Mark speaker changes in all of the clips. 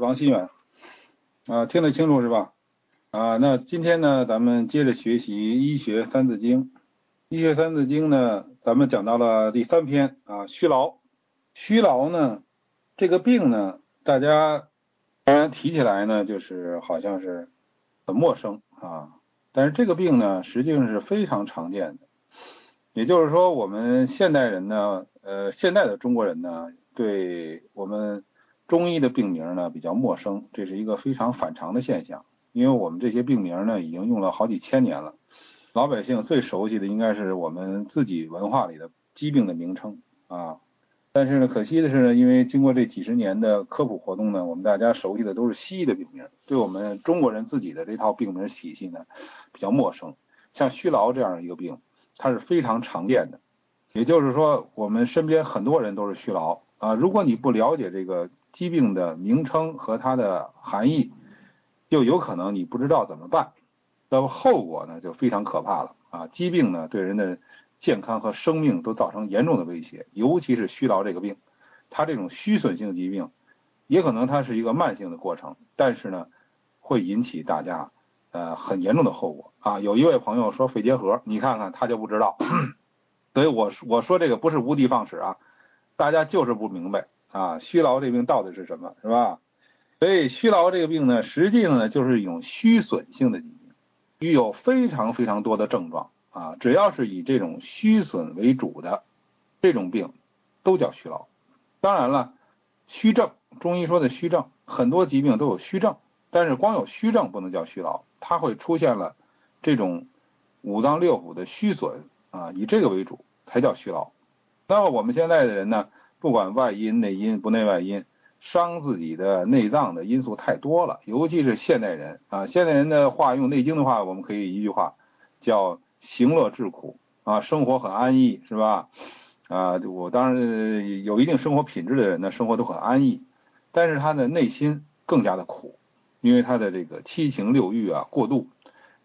Speaker 1: 王新远，啊，听得清楚是吧？啊，那今天呢，咱们接着学习《医学三字经》。《医学三字经》呢，咱们讲到了第三篇啊，虚劳。虚劳呢，这个病呢，大家当然提起来呢，就是好像是很陌生啊。但是这个病呢，实际上是非常常见的。也就是说，我们现代人呢，呃，现代的中国人呢，对我们中医的病名呢比较陌生，这是一个非常反常的现象。因为我们这些病名呢，已经用了好几千年了，老百姓最熟悉的应该是我们自己文化里的疾病的名称啊。但是呢，可惜的是呢，因为经过这几十年的科普活动呢，我们大家熟悉的都是西医的病名，对我们中国人自己的这套病名体系呢比较陌生。像虚劳这样一个病。它是非常常见的，也就是说，我们身边很多人都是虚劳啊。如果你不了解这个疾病的名称和它的含义，就有可能你不知道怎么办，那么后果呢就非常可怕了啊！疾病呢对人的健康和生命都造成严重的威胁，尤其是虚劳这个病，它这种虚损性疾病，也可能它是一个慢性的过程，但是呢会引起大家。呃，很严重的后果啊！有一位朋友说肺结核，你看看他就不知道，所以我我说这个不是无的放矢啊，大家就是不明白啊，虚劳这病到底是什么，是吧？所以虚劳这个病呢，实际上呢就是一种虚损性的疾病，具有非常非常多的症状啊，只要是以这种虚损为主的这种病，都叫虚劳。当然了，虚症，中医说的虚症，很多疾病都有虚症，但是光有虚症不能叫虚劳。它会出现了这种五脏六腑的虚损啊，以这个为主才叫虚劳。那么我们现在的人呢，不管外因内因不内外因，伤自己的内脏的因素太多了，尤其是现代人啊，现代人的话用《内经》的话，我们可以一句话叫“行乐致苦”啊，生活很安逸是吧？啊，我当然有一定生活品质的人呢，生活都很安逸，但是他的内心更加的苦。因为他的这个七情六欲啊过度，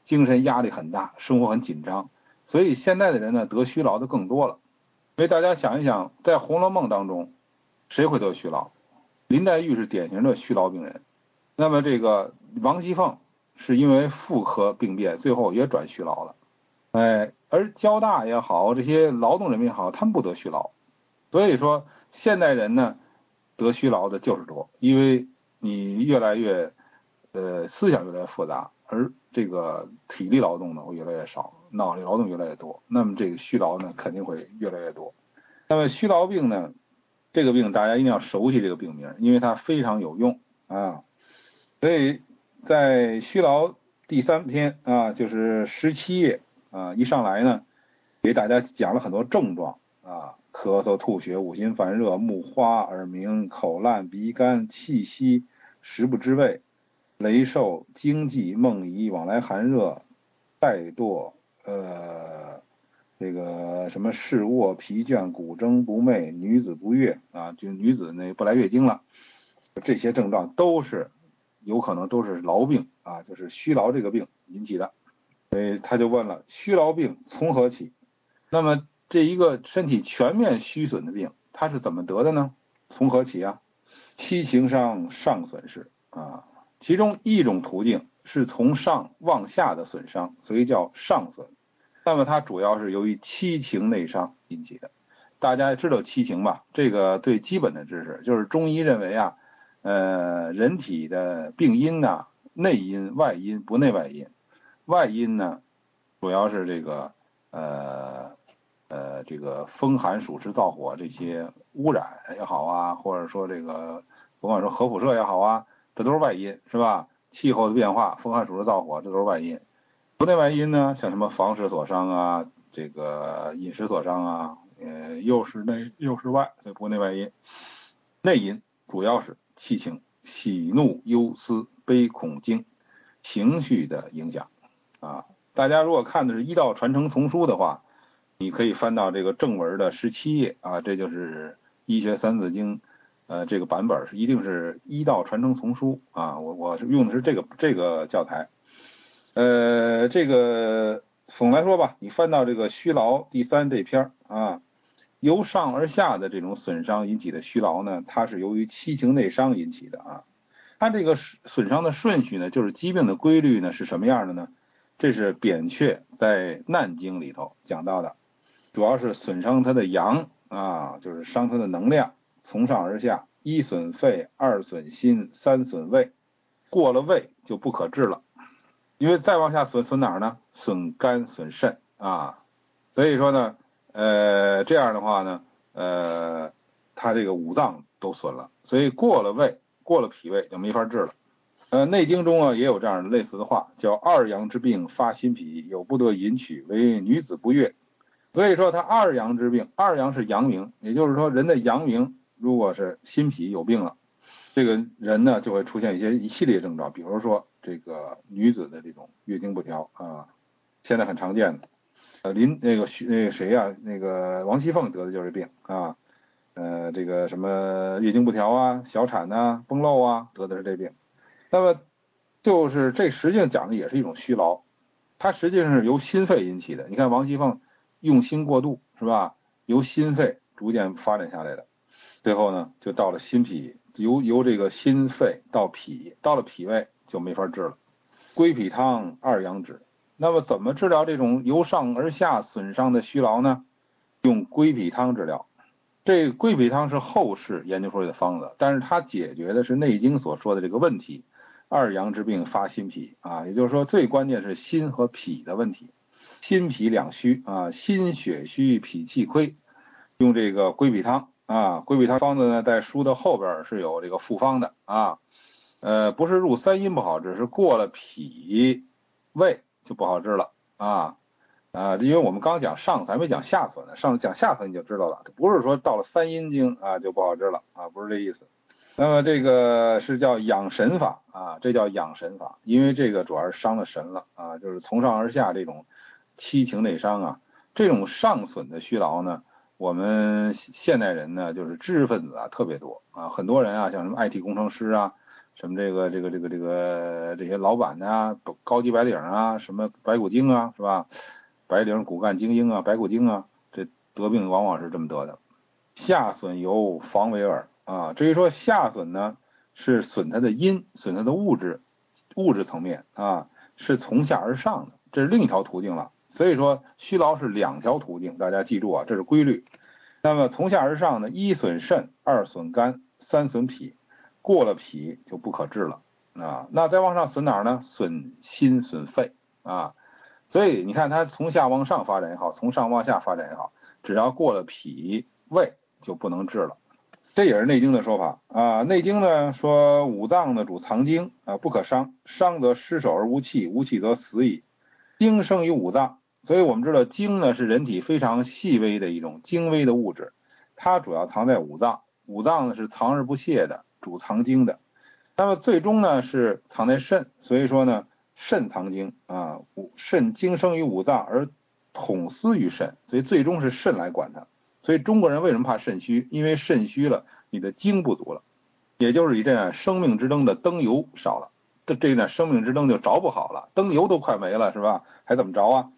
Speaker 1: 精神压力很大，生活很紧张，所以现在的人呢得虚劳的更多了。所以大家想一想，在《红楼梦》当中，谁会得虚劳？林黛玉是典型的虚劳病人。那么这个王熙凤是因为妇科病变，最后也转虚劳了。哎，而交大也好，这些劳动人民也好，他们不得虚劳。所以说，现代人呢得虚劳的就是多，因为你越来越。呃，思想越来越复杂，而这个体力劳动呢会越来越少，脑力劳动越来越多，那么这个虚劳呢肯定会越来越多。那么虚劳病呢，这个病大家一定要熟悉这个病名，因为它非常有用啊。所以在虚劳第三篇啊，就是十七页啊，一上来呢，给大家讲了很多症状啊，咳嗽、吐血、五心烦热、目花、耳鸣、口烂、鼻干、气息、食不知味。雷受、惊悸、梦遗、往来寒热、怠惰，呃，这个什么视卧、疲倦、骨蒸不寐、女子不悦啊，就女子那不来月经了，这些症状都是有可能都是劳病啊，就是虚劳这个病引起的。所以他就问了：虚劳病从何起？那么这一个身体全面虚损的病，它是怎么得的呢？从何起啊？七情伤上损是啊。其中一种途径是从上往下的损伤，所以叫上损。那么它主要是由于七情内伤引起的。大家知道七情吧？这个最基本的知识就是中医认为啊，呃，人体的病因呢，内因、外因、不内外因。外因呢，主要是这个呃呃这个风寒暑湿燥火这些污染也好啊，或者说这个甭管说核辐射也好啊。这都是外因，是吧？气候的变化、风寒暑湿燥火，这都是外因。不内外因呢，像什么房事所伤啊，这个饮食所伤啊，呃，又是内又是外，所以不内外因。内因主要是气情、喜怒忧思悲恐惊情绪的影响啊。大家如果看的是医道传承丛书的话，你可以翻到这个正文的十七页啊，这就是医学三字经。呃，这个版本是一定是医道传承丛书啊，我我是用的是这个这个教材。呃，这个总来说吧，你翻到这个虚劳第三这篇啊，由上而下的这种损伤引起的虚劳呢，它是由于七情内伤引起的啊。它这个损伤的顺序呢，就是疾病的规律呢是什么样的呢？这是扁鹊在《难经》里头讲到的，主要是损伤它的阳啊，就是伤它的能量，从上而下，一损肺，二损心，三损胃，过了胃就不可治了，因为再往下损损哪儿呢？损肝、损肾啊，所以说呢，呃，这样的话呢，呃，他这个五脏都损了，所以过了胃。过了脾胃就没法治了。呃，《内经》中啊也有这样类似的话，叫“二阳之病发心脾，有不得引取，为女子不悦”。所以说，他二阳之病，二阳是阳明，也就是说，人的阳明如果是心脾有病了，这个人呢就会出现一些一系列症状，比如说这个女子的这种月经不调啊，现在很常见的。呃，林那个徐那个谁呀，那个王熙凤得的就是病啊。呃，这个什么月经不调啊、小产呐、崩漏啊，得的是这病。那么就是这实际上讲的也是一种虚劳，它实际上是由心肺引起的。你看王熙凤用心过度是吧？由心肺逐渐发展下来的，最后呢就到了心脾，由由这个心肺到脾，到了脾胃就没法治了。归脾汤二阳指。那么怎么治疗这种由上而下损伤的虚劳呢？用归脾汤治疗。这归脾汤是后世研究出来的方子，但是它解决的是《内经》所说的这个问题：二阳之病发心脾啊，也就是说最关键是心和脾的问题，心脾两虚啊，心血虚，脾气亏，用这个归脾汤啊，归脾汤方子呢，在书的后边是有这个复方的啊，呃，不是入三阴不好治，是过了脾胃就不好治了啊。啊，因为我们刚讲上次还没讲下损呢，上次讲下损你就知道了，不是说到了三阴经啊就不好治了啊，不是这意思。那么这个是叫养神法啊，这叫养神法，因为这个主要是伤了神了啊，就是从上而下这种七情内伤啊，这种上损的虚劳呢，我们现代人呢就是知识分子啊特别多啊，很多人啊像什么 IT 工程师啊，什么这个这个这个这个这些老板呐，高级白领啊，什么白骨精啊，是吧？白领骨干精英啊，白骨精啊，这得病往往是这么得的。下损由防为耳啊，至于说下损呢，是损它的阴，损它的物质，物质层面啊，是从下而上的，这是另一条途径了。所以说虚劳是两条途径，大家记住啊，这是规律。那么从下而上呢，一损肾，二损肝，三损脾，过了脾就不可治了啊。那再往上损哪儿呢？损心，损肺啊。所以你看，它从下往上发展也好，从上往下发展也好，只要过了脾胃就不能治了。这也是《内经》的说法啊。《内经》呢说五脏呢主藏精啊，不可伤，伤则失守而无气，无气则死矣。精生于五脏，所以我们知道精呢是人体非常细微的一种精微的物质，它主要藏在五脏。五脏呢是藏而不泄的，主藏精的。那么最终呢是藏在肾，所以说呢。肾藏精啊，五肾精生于五脏而统司于肾，所以最终是肾来管它。所以中国人为什么怕肾虚？因为肾虚了，你的精不足了，也就是一盏生命之灯的灯油少了，这这呢生命之灯就着不好了，灯油都快没了，是吧？还怎么着啊？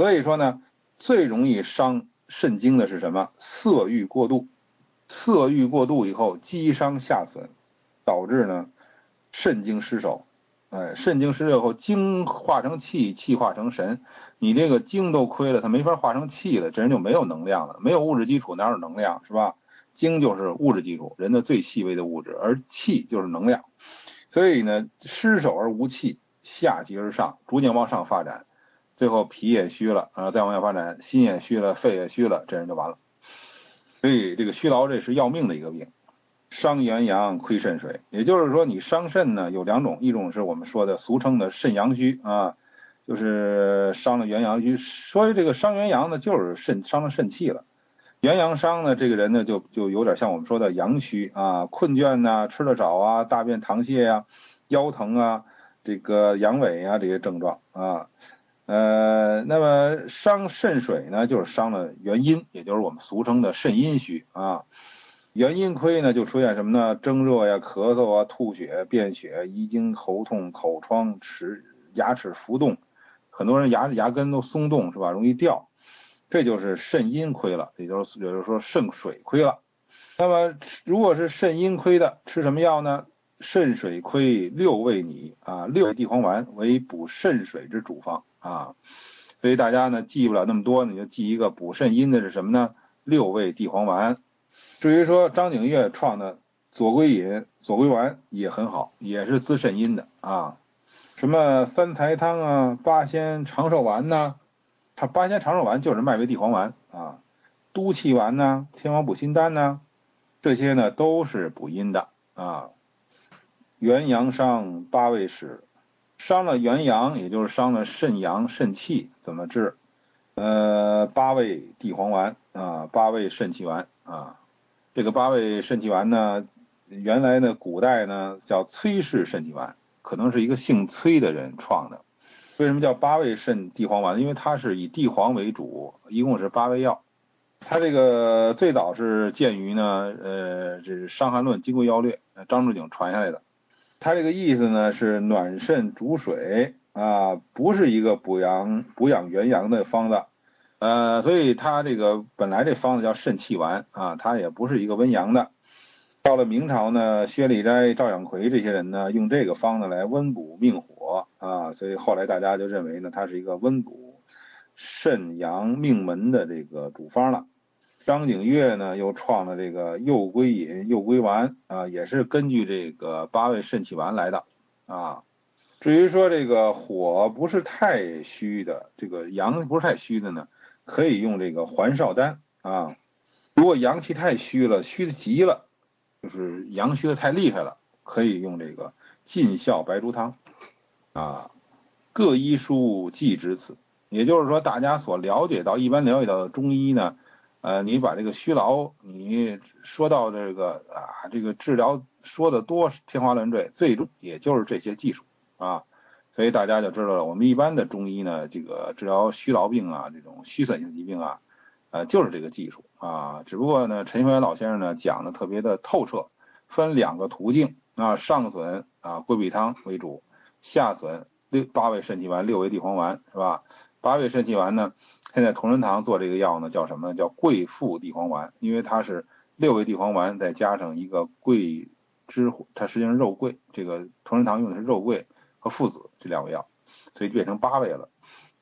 Speaker 1: 所以说呢，最容易伤肾精的是什么？色欲过度，色欲过度以后积伤下损，导致呢肾精失守。哎，肾精失热后，精化成气，气化成神，你这个精都亏了，它没法化成气了，这人就没有能量了，没有物质基础哪有能量，是吧？精就是物质基础，人的最细微的物质，而气就是能量，所以呢，失守而无气，下极而上，逐渐往上发展，最后脾也虚了啊，再往下发展，心也虚了，肺也虚了，这人就完了。所以这个虚劳这是要命的一个病。伤元阳亏肾水，也就是说你伤肾呢有两种，一种是我们说的俗称的肾阳虚啊，就是伤了元阳虚。所以这个伤元阳呢，就是肾伤了肾气了。元阳伤呢，这个人呢就就有点像我们说的阳虚啊，困倦呐，吃的少啊，大便溏泻呀，腰疼啊，这个阳痿啊这些症状啊。呃，那么伤肾水呢，就是伤了元阴，也就是我们俗称的肾阴虚啊。元阴亏呢，就出现什么呢？蒸热呀、咳嗽啊、吐血、便血、遗精、喉痛、口疮、齿牙齿浮动，很多人牙牙根都松动，是吧？容易掉，这就是肾阴亏了，也就是也就是说肾水亏了。那么如果是肾阴亏的，吃什么药呢？肾水亏六味拟啊，六味地黄丸为补肾水之主方啊。所以大家呢记不了那么多，你就记一个补肾阴的是什么呢？六味地黄丸。至于说张景岳创的左归饮、左归丸也很好，也是滋肾阴的啊。什么三才汤啊、八仙长寿丸呐，它八仙长寿丸就是麦味地黄丸啊。都气丸呐、天王补心丹呐，这些呢都是补阴的啊。元阳伤八味使，伤了元阳，也就是伤了肾阳、肾气，怎么治？呃，八味地黄丸啊，八味肾气丸啊。这个八味肾气丸呢，原来呢，古代呢叫崔氏肾气丸，可能是一个姓崔的人创的。为什么叫八味肾地黄丸？因为它是以地黄为主，一共是八味药。它这个最早是见于呢，呃，这是《伤寒论·金匮要略》，张仲景传下来的。它这个意思呢是暖肾主水啊，不是一个补阳补养元阳的方子。呃，所以它这个本来这方子叫肾气丸啊，它也不是一个温阳的。到了明朝呢，薛礼斋、赵养奎这些人呢，用这个方子来温补命火啊，所以后来大家就认为呢，它是一个温补肾阳命门的这个主方了。张景岳呢，又创了这个右归饮、右归丸啊，也是根据这个八味肾气丸来的啊。至于说这个火不是太虚的，这个阳不是太虚的呢？可以用这个还少丹啊，如果阳气太虚了，虚的急了，就是阳虚的太厉害了，可以用这个尽孝白术汤啊。各医书记之此，也就是说，大家所了解到、一般了解到的中医呢，呃，你把这个虚劳，你说到这个啊，这个治疗说的多天花乱坠，最终也就是这些技术啊。所以大家就知道了，我们一般的中医呢，这个治疗虚劳病啊，这种虚损性疾病啊，呃，就是这个技术啊。只不过呢，陈学元老先生呢讲的特别的透彻，分两个途径啊，上损啊桂皮汤为主，下损六八味肾气丸、六味地黄丸是吧？八味肾气丸呢，现在同仁堂做这个药呢，叫什么呢？叫桂附地黄丸，因为它是六味地黄丸再加上一个桂枝，它实际上肉桂，这个同仁堂用的是肉桂。和附子这两味药，所以变成八味了。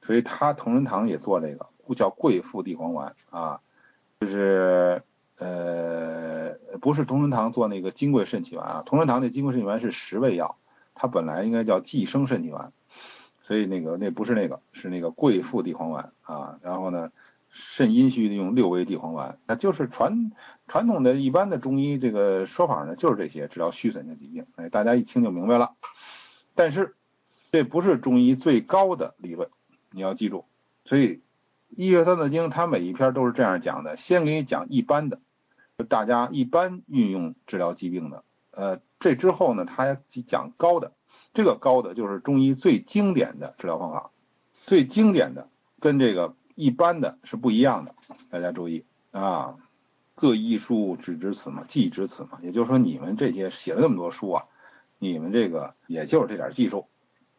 Speaker 1: 所以他同仁堂也做这个，叫桂附地黄丸啊，就是呃不是同仁堂做那个金匮肾气丸啊，同仁堂那金匮肾气丸是十味药，它本来应该叫济生肾气丸，所以那个那不是那个，是那个桂附地黄丸啊。然后呢，肾阴虚的用六味地黄丸，那就是传传统的一般的中医这个说法呢，就是这些治疗虚损性疾病。哎，大家一听就明白了。但是，这不是中医最高的理论，你要记住。所以，《医学三字经》它每一篇都是这样讲的：先给你讲一般的，大家一般运用治疗疾病的。呃，这之后呢，它讲高的，这个高的就是中医最经典的治疗方法，最经典的跟这个一般的是不一样的。大家注意啊，各医书只知此嘛，记知此嘛。也就是说，你们这些写了那么多书啊。你们这个也就是这点技术，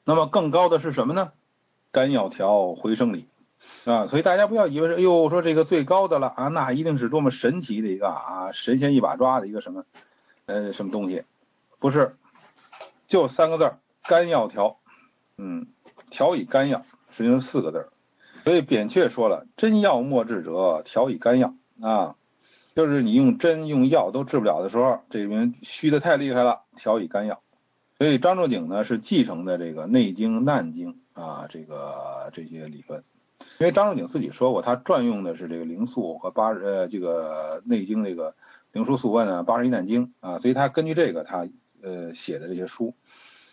Speaker 1: 那么更高的是什么呢？肝药调回生理啊，所以大家不要以为，哎呦，说这个最高的了啊，那一定是多么神奇的一个啊，神仙一把抓的一个什么呃什么东西？不是，就三个字儿，肝药调，嗯，调以肝药，实际上四个字儿。所以扁鹊说了，真药莫治者，调以肝药啊。就是你用针用药都治不了的时候，这边虚的太厉害了，调以肝药。所以张仲景呢是继承的这个《内经》《难经》啊，这个这些理论。因为张仲景自己说过，他转用的是这个灵素和八呃这个《内经》这个灵枢素问啊，八十一难经啊，所以他根据这个他呃写的这些书。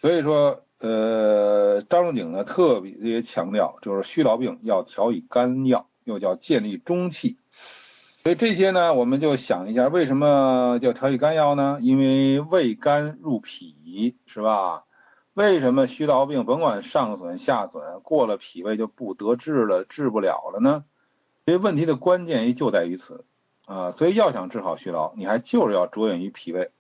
Speaker 1: 所以说呃张仲景呢特别强调，就是虚劳病要调以肝药，又叫建立中气。所以这些呢，我们就想一下，为什么叫调以肝药呢？因为胃肝入脾，是吧？为什么虚劳病甭管上损下损，过了脾胃就不得治了，治不了了呢？这问题的关键就在于此啊！所以要想治好虚劳，你还就是要着眼于脾胃。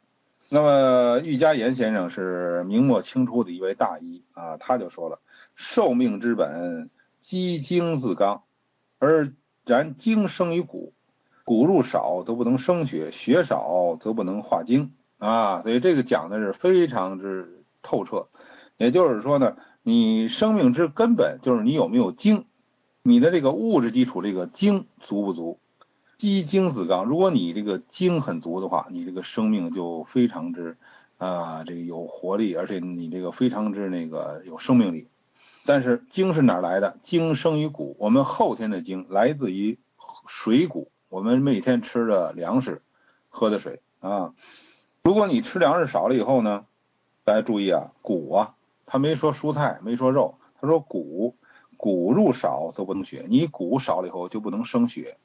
Speaker 1: 那么郁嘉言先生是明末清初的一位大医啊，他就说了：寿命之本，积精自刚，而然精生于骨。骨入少则不能生血，血少则不能化精啊，所以这个讲的是非常之透彻。也就是说呢，你生命之根本就是你有没有精，你的这个物质基础这个精足不足？鸡精子刚，如果你这个精很足的话，你这个生命就非常之啊这个有活力，而且你这个非常之那个有生命力。但是精是哪来的？精生于谷，我们后天的精来自于水谷，我们每天吃的粮食，喝的水啊。如果你吃粮食少了以后呢，大家注意啊，谷啊，他没说蔬菜，没说肉，他说谷，谷入少则不能血，你谷少了以后就不能生血，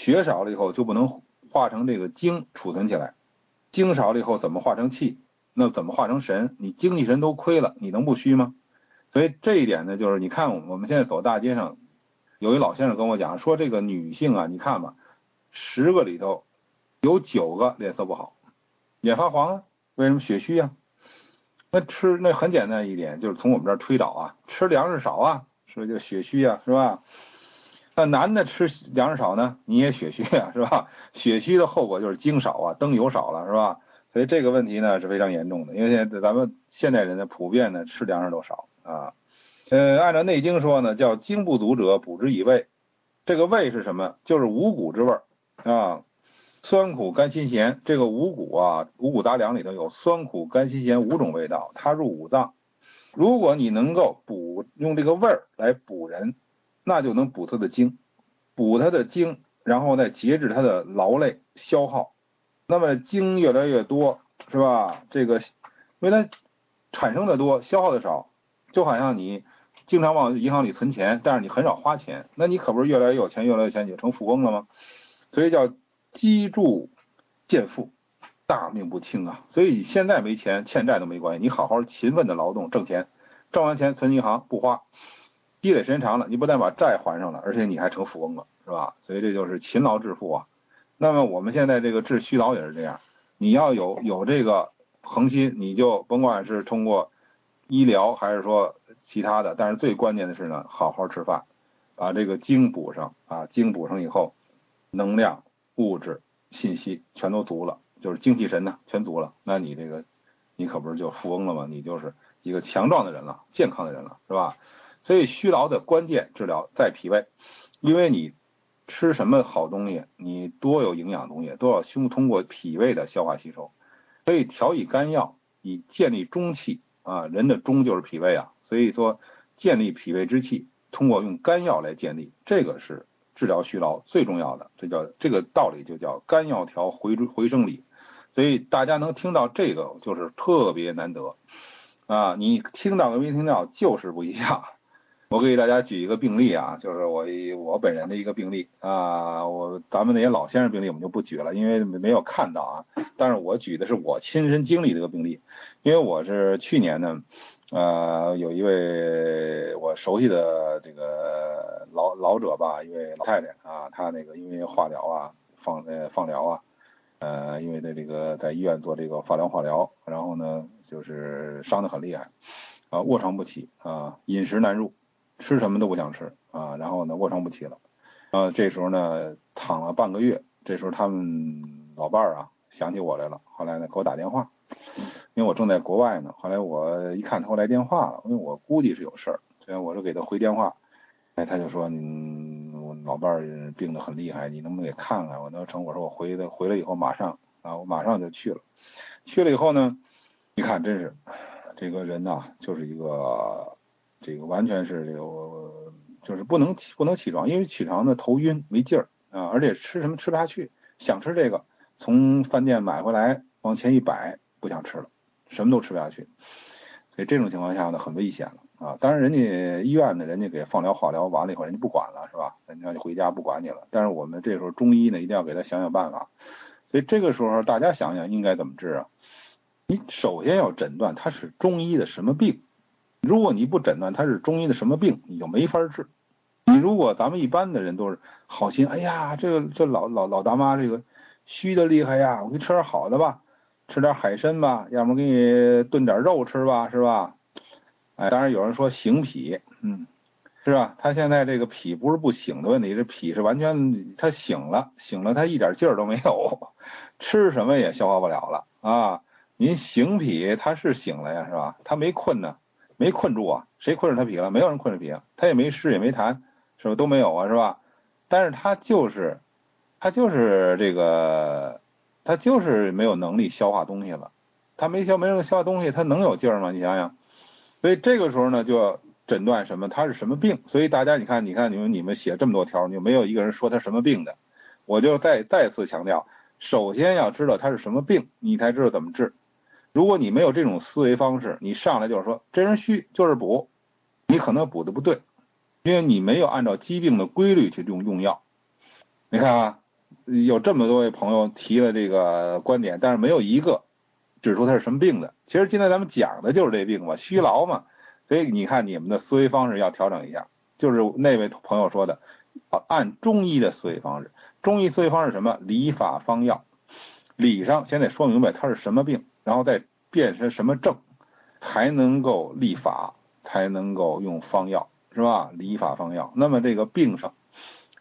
Speaker 1: 血少了以后就不能化成这个精储存起来，精少了以后怎么化成气？那怎么化成神？你精气神都亏了，你能不虚吗？所以这一点呢，就是你看我们现在走大街上，有一老先生跟我讲说，这个女性啊，你看吧，十个里头有九个脸色不好，眼发黄啊，为什么血虚啊？那吃那很简单一点，就是从我们这儿推导啊，吃粮食少啊，是不是就血虚啊，是吧？那男的吃粮食少呢，你也血虚啊，是吧？血虚的后果就是精少啊，灯油少了，是吧？所以这个问题呢是非常严重的，因为现在咱们现代人呢普遍呢吃粮食都少。啊，呃，按照《内经》说呢，叫精不足者补之以味。这个味是什么？就是五谷之味啊，酸苦甘辛咸。这个五谷啊，五谷杂粮里头有酸苦甘辛咸五种味道，它入五脏。如果你能够补用这个味儿来补人，那就能补他的精，补他的精，然后再节制他的劳累消耗。那么精越来越多，是吧？这个因为它产生的多，消耗的少。就好像你经常往银行里存钱，但是你很少花钱，那你可不是越来越有钱，越来越有钱，你就成富翁了吗？所以叫积住见富，大命不轻啊！所以现在没钱，欠债都没关系，你好好勤奋的劳动挣钱，挣完钱存银行不花，积累时间长了，你不但把债还上了，而且你还成富翁了，是吧？所以这就是勤劳致富啊。那么我们现在这个治虚劳也是这样，你要有有这个恒心，你就甭管是通过。医疗还是说其他的，但是最关键的是呢，好好吃饭，把这个精补上啊，精补上以后，能量、物质、信息全都足了，就是精气神呢全足了，那你这个你可不是就富翁了吗？你就是一个强壮的人了，健康的人了，是吧？所以虚劳的关键治疗在脾胃，因为你吃什么好东西，你多有营养东西都要通通过脾胃的消化吸收，所以调以肝药，以建立中气。啊，人的中就是脾胃啊，所以说建立脾胃之气，通过用肝药来建立，这个是治疗虚劳最重要的，这叫这个道理就叫肝药调回回生理，所以大家能听到这个就是特别难得啊，你听到跟没听到就是不一样。我给大家举一个病例啊，就是我我本人的一个病例啊，我咱们那些老先生病例我们就不举了，因为没没有看到啊。但是我举的是我亲身经历这个病例，因为我是去年呢，呃，有一位我熟悉的这个老老者吧，一位老太太啊，她那个因为化疗啊，放呃放疗啊，呃，因为在这个在医院做这个放疗化疗，然后呢就是伤得很厉害啊，卧床不起啊，饮食难入。吃什么都不想吃啊，然后呢卧床不起了，啊，这时候呢躺了半个月，这时候他们老伴儿啊想起我来了，后来呢给我打电话，因为我正在国外呢，后来我一看他来电话了，因为我估计是有事儿，所以我就给他回电话，哎，他就说，嗯，我老伴儿病得很厉害，你能不能给看看？我那成，我说我回来回来以后马上啊，我马上就去了，去了以后呢，一看真是这个人呐，就是一个。这个完全是这个，就是不能起不能起床，因为起床呢头晕没劲儿啊，而且吃什么吃不下去，想吃这个，从饭店买回来往前一摆，不想吃了，什么都吃不下去，所以这种情况下呢很危险了啊。当然人家医院呢，人家给放疗化疗完了以后，人家不管了是吧？人家就回家不管你了。但是我们这时候中医呢，一定要给他想想办法。所以这个时候大家想想应该怎么治啊？你首先要诊断他是中医的什么病。如果你不诊断他是中医的什么病，你就没法治。你如果咱们一般的人都是好心，哎呀，这个这老老老大妈这个虚的厉害呀，我给你吃点好的吧，吃点海参吧，要么给你炖点肉吃吧，是吧？哎，当然有人说醒脾，嗯，是吧？他现在这个脾不是不醒的问题，这脾是完全他醒了，醒了他一点劲儿都没有，吃什么也消化不了了啊。您醒脾他是醒了呀，是吧？他没困呢，没困住啊，谁困着他脾了？没有人困着脾，他也没湿也没痰，是吧？都没有啊，是吧？但是他就是，他就是这个，他就是没有能力消化东西了，他没消没能消化东西，他能有劲儿吗？你想想，所以这个时候呢，就要诊断什么，他是什么病？所以大家你看，你看你们你们写这么多条，就没有一个人说他什么病的，我就再再次强调，首先要知道他是什么病，你才知道怎么治。如果你没有这种思维方式，你上来就是说这人虚就是补，你可能补的不对，因为你没有按照疾病的规律去用用药。你看啊，有这么多位朋友提了这个观点，但是没有一个指出他是什么病的。其实今天咱们讲的就是这病嘛，虚劳嘛。所以你看你们的思维方式要调整一下，就是那位朋友说的，按中医的思维方式。中医思维方式什么？理法方药，理上先得说明白他是什么病。然后再变成什么症，才能够立法，才能够用方药，是吧？理法方药。那么这个病上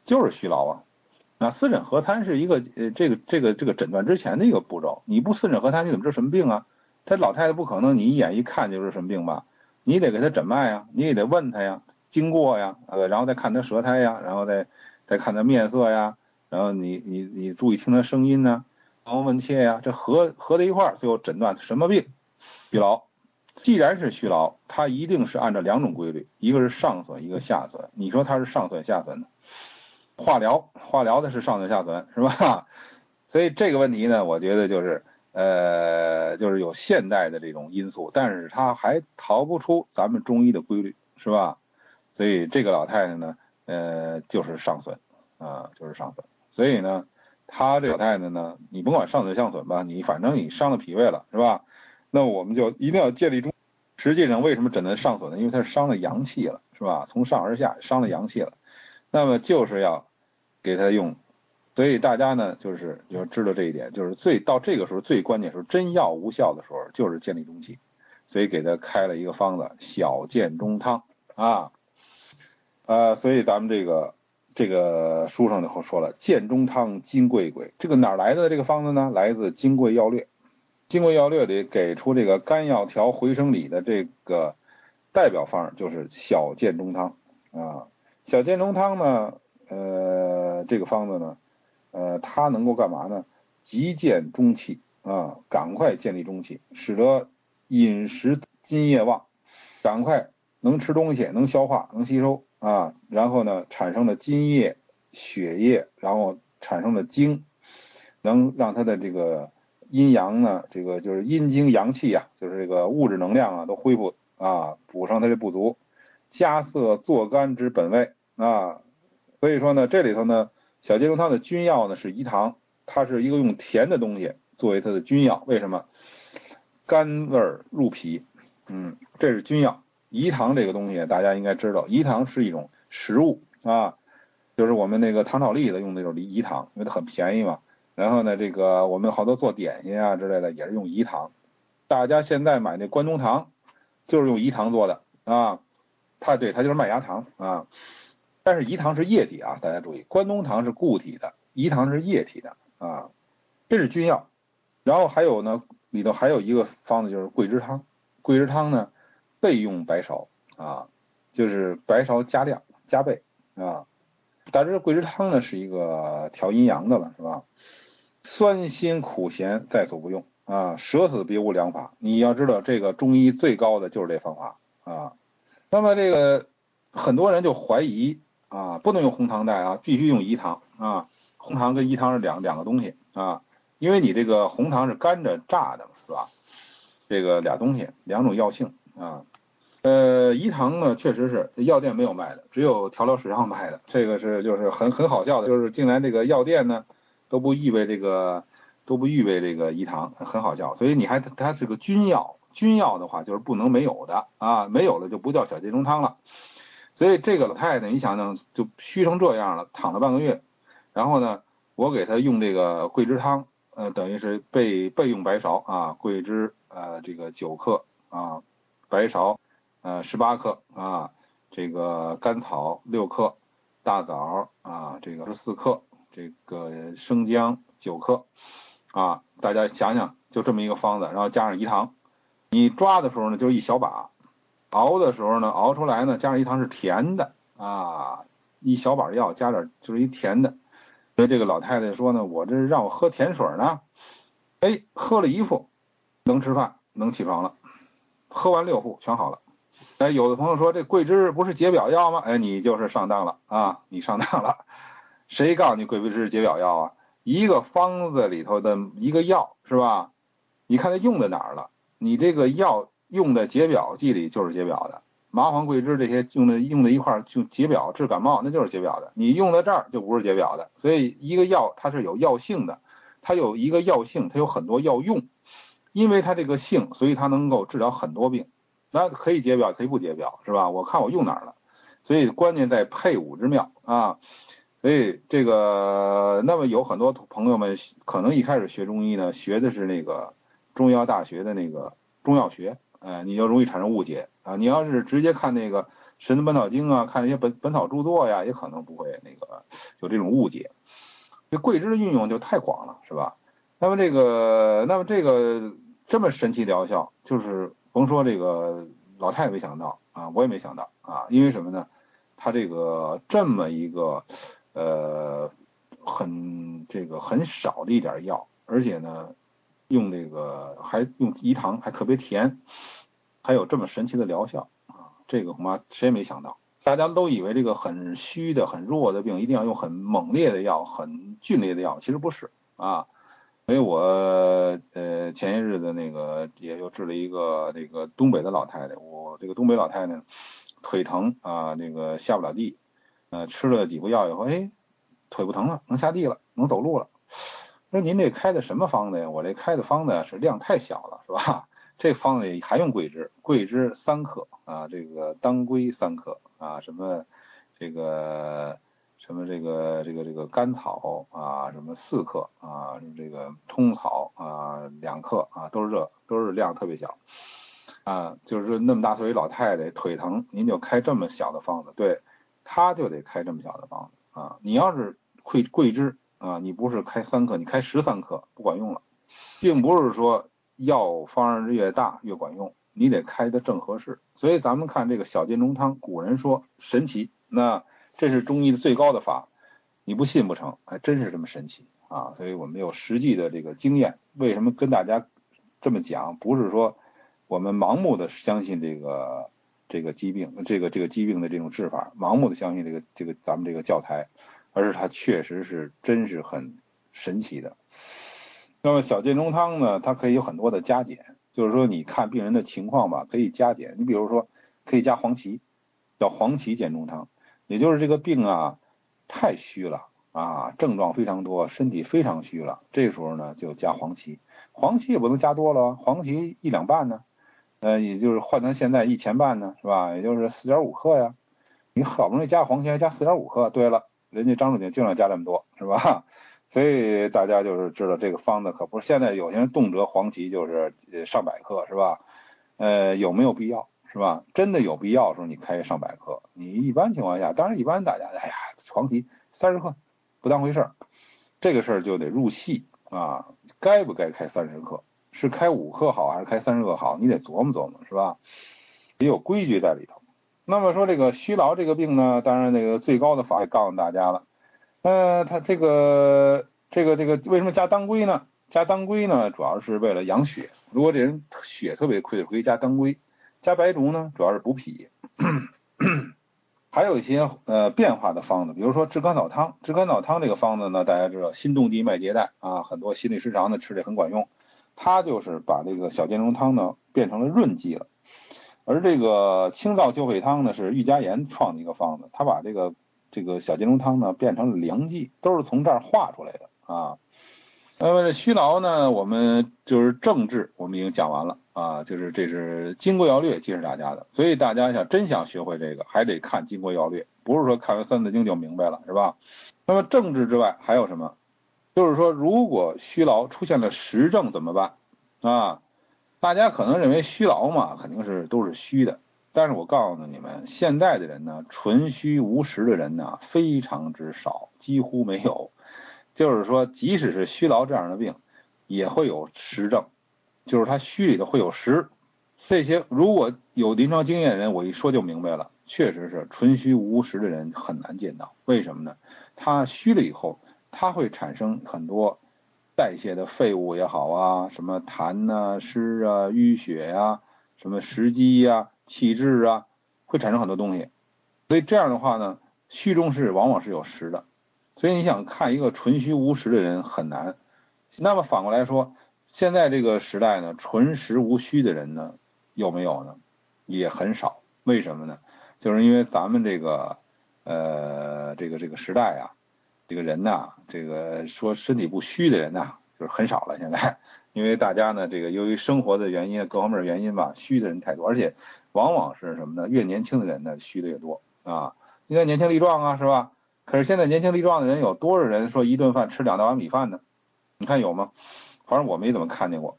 Speaker 1: 就是虚劳啊。那四诊合参是一个呃这个这个这个诊断之前的一个步骤。你不四诊合参，你怎么知道什么病啊？他老太太不可能你一眼一看就是什么病吧？你得给他诊脉呀，你也得问他呀，经过呀，呃，然后再看他舌苔呀，然后再再看他面色呀，然后你你你注意听他声音呢。望问切呀，这合合在一块儿，最后诊断什么病？虚劳。既然是虚劳，它一定是按照两种规律，一个是上损，一个下损。你说它是上损下损的？化疗，化疗的是上损下损，是吧？所以这个问题呢，我觉得就是呃，就是有现代的这种因素，但是它还逃不出咱们中医的规律，是吧？所以这个老太太呢，呃，就是上损啊，就是上损。所以呢。他这老太太呢，你甭管上损下损吧，你反正你伤了脾胃了，是吧？那我们就一定要建立中。实际上为什么诊断上损呢？因为他是伤了阳气了，是吧？从上而下伤了阳气了，那么就是要给他用。所以大家呢，就是要知道这一点，就是最到这个时候最关键时候，真药无效的时候，就是建立中气。所以给他开了一个方子，小建中汤啊，呃，所以咱们这个。这个书上就说了，建中汤金匮鬼，这个哪来的这个方子呢？来自《金匮要略》，《金匮要略》里给出这个肝药调回生理的这个代表方就是小建中汤啊。小建中汤呢，呃，这个方子呢，呃，它能够干嘛呢？急建中气啊，赶快建立中气，使得饮食津液旺，赶快能吃东西，能消化，能吸收。啊，然后呢，产生了津液、血液，然后产生了精，能让他的这个阴阳呢，这个就是阴精阳气呀，就是这个物质能量啊，都恢复啊，补上它的不足，加色做肝之本味啊。所以说呢，这里头呢，小金龙汤的君药呢是饴糖，它是一个用甜的东西作为它的君药，为什么？甘味入脾，嗯，这是君药。饴糖这个东西，大家应该知道，饴糖是一种食物啊，就是我们那个糖炒栗子用那种饴糖，因为它很便宜嘛。然后呢，这个我们好多做点心啊之类的也是用饴糖。大家现在买那关东糖，就是用饴糖做的啊。它对，它就是麦芽糖啊。但是饴糖是液体啊，大家注意，关东糖是固体的，饴糖是液体的啊。这是君药，然后还有呢，里头还有一个方子就是桂枝汤，桂枝汤呢。备用白芍啊，就是白芍加量加倍啊。但是桂枝汤呢是一个调阴阳的了，是吧？酸辛苦咸在所不用啊，舍死别无良法。你要知道，这个中医最高的就是这方法啊。那么这个很多人就怀疑啊，不能用红糖代啊，必须用饴糖啊。红糖跟饴糖是两两个东西啊，因为你这个红糖是干着榨的，是吧？这个俩东西，两种药性。啊，呃，饴糖呢，确实是药店没有卖的，只有调料室上卖的。这个是就是很很好笑的，就是竟然这个药店呢都不预备这个都不预备这个饴糖，很好笑。所以你还它是个军药，军药的话就是不能没有的啊，没有了就不叫小建中汤了。所以这个老太太，你想想就虚成这样了，躺了半个月，然后呢，我给她用这个桂枝汤，呃，等于是备备用白芍啊，桂枝呃这个九克啊。白芍，呃，十八克啊，这个甘草六克，大枣啊，这个十四克，这个生姜九克，啊，大家想想，就这么一个方子，然后加上饴糖，你抓的时候呢，就是一小把，熬的时候呢，熬出来呢，加上饴糖是甜的啊，一小把药加点就是一甜的。所以这个老太太说呢，我这让我喝甜水呢，哎，喝了一副能吃饭，能起床了，喝完六副全好了。哎，有的朋友说这桂枝不是解表药吗？哎，你就是上当了啊，你上当了。谁告诉你桂枝是解表药啊？一个方子里头的一个药是吧？你看它用在哪儿了？你这个药用在解表剂里就是解表的。麻黄、桂枝这些用的用在一块儿就解表治感冒，那就是解表的。你用在这儿就不是解表的。所以一个药它是有药性的，它有一个药性，它有很多药用，因为它这个性，所以它能够治疗很多病。那可以解表，可以不解表，是吧？我看我用哪儿了。所以关键在配伍之妙啊。所以这个，那么有很多朋友们可能一开始学中医呢，学的是那个中医药大学的那个中药学。呃，你就容易产生误解啊！你要是直接看那个《神农本草经》啊，看那些本本草著作呀，也可能不会那个有这种误解。这桂枝的运用就太广了，是吧？那么这个，那么这个这么神奇疗效，就是甭说这个老太太没想到啊，我也没想到啊，因为什么呢？它这个这么一个呃很这个很少的一点药，而且呢。用这个还用饴糖，还特别甜，还有这么神奇的疗效啊！这个恐怕谁也没想到，大家都以为这个很虚的、很弱的病一定要用很猛烈的药、很剧烈的药，其实不是啊。所以我呃前些日子那个也又治了一个那个东北的老太太，我这个东北老太太腿疼啊，那个下不了地，呃吃了几副药以后，哎，腿不疼了，能下地了，能走路了。说您这开的什么方子呀？我这开的方子是量太小了，是吧？这方子还用桂枝，桂枝三克啊，这个当归三克啊，什么这个什么这个这个这个甘草啊，什么四克这个通草啊两克啊，都是这都是量特别小啊，就是那么大岁数老太太腿疼，您就开这么小的方子，对，他就得开这么小的方子啊。你要是桂桂枝。啊，你不是开三克，你开十三克不管用了，并不是说药方越大越管用，你得开的正合适。所以咱们看这个小建中汤，古人说神奇，那这是中医的最高的法，你不信不成，还真是这么神奇啊！所以我们有实际的这个经验，为什么跟大家这么讲？不是说我们盲目的相信这个这个疾病，这个这个疾病的这种治法，盲目的相信这个这个咱们这个教材。而是它确实是真是很神奇的。那么小建中汤呢，它可以有很多的加减，就是说你看病人的情况吧，可以加减。你比如说可以加黄芪，叫黄芪建中汤，也就是这个病啊太虚了啊，症状非常多，身体非常虚了，这时候呢就加黄芪。黄芪也不能加多了，黄芪一两半呢，呃，也就是换成现在一钱半呢，是吧？也就是四点五克呀。你好不容易加黄芪，还加四点五克。对了。人家张仲景经常加这么多，是吧？所以大家就是知道这个方子可不是现在有些人动辄黄芪就是上百克，是吧？呃，有没有必要，是吧？真的有必要的时候你开上百克，你一般情况下，当然一般大家，哎呀，黄芪三十克不当回事儿，这个事儿就得入戏啊，该不该开三十克？是开五克好还是开三十克好？你得琢磨琢磨，是吧？也有规矩在里头。那么说这个虚劳这个病呢，当然那个最高的法也告诉大家了。呃，他这个这个这个为什么加当归呢？加当归呢，主要是为了养血。如果这人血特别亏，可以加当归。加白术呢，主要是补脾。还有一些呃变化的方子，比如说炙甘草汤。炙甘草汤这个方子呢，大家知道心动地脉结带啊，很多心律失常的吃这很管用。它就是把这个小建中汤呢变成了润剂了。而这个清燥救肺汤呢，是玉家言创的一个方子，他把这个这个小金龙汤呢变成了凉剂，都是从这儿画出来的啊。那么虚劳呢，我们就是政治，我们已经讲完了啊，就是这是《金国要略》提示大家的，所以大家想真想学会这个，还得看《金国要略》，不是说看完《三字经》就明白了，是吧？那么政治之外还有什么？就是说，如果虚劳出现了实症怎么办啊？大家可能认为虚劳嘛，肯定是都是虚的。但是我告诉你们，现在的人呢，纯虚无实的人呢，非常之少，几乎没有。就是说，即使是虚劳这样的病，也会有实症，就是他虚里头会有实。这些如果有临床经验的人，我一说就明白了，确实是纯虚无实的人很难见到。为什么呢？他虚了以后，他会产生很多代谢的废物也好啊，什么痰呐、湿啊、淤血呀，什么食积呀、气滞啊，会产生很多东西。所以这样的话呢，虚中是往往是有实的。所以你想看一个纯虚无实的人很难。那么反过来说，现在这个时代呢，纯实无虚的人呢？有没有呢？也很少。为什么呢？就是因为咱们这个呃这个这个时代啊，这个人呐，这个说身体不虚的人呐，就是很少了。现在，因为大家呢，这个由于生活的原因，各方面原因吧，虚的人太多，而且往往是什么呢？越年轻的人呢，虚的越多啊。应该年轻力壮啊，是吧？可是现在年轻力壮的人有多少人说一顿饭吃两大碗米饭呢？你看有吗？反正我没怎么看见过。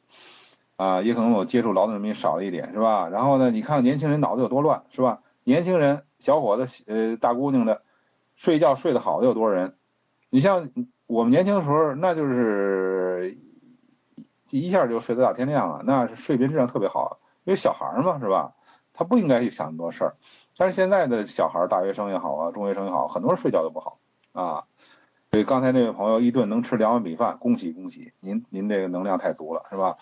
Speaker 1: 啊，也可能我接触劳动人民少了一点，是吧？然后呢，你看年轻人脑子有多乱，是吧？年轻人、小伙子、呃大姑娘的，睡觉睡得好的有多少人？你像我们年轻的时候，那就是一下就睡到大天亮啊，那是睡眠质量特别好，因为小孩嘛，是吧？他不应该去想那么多事儿。但是现在的小孩，大学生也好啊，中学生也好，很多人睡觉都不好啊。所以刚才那位朋友一顿能吃两碗米饭，恭喜恭喜，您您这个能量太足了，是吧？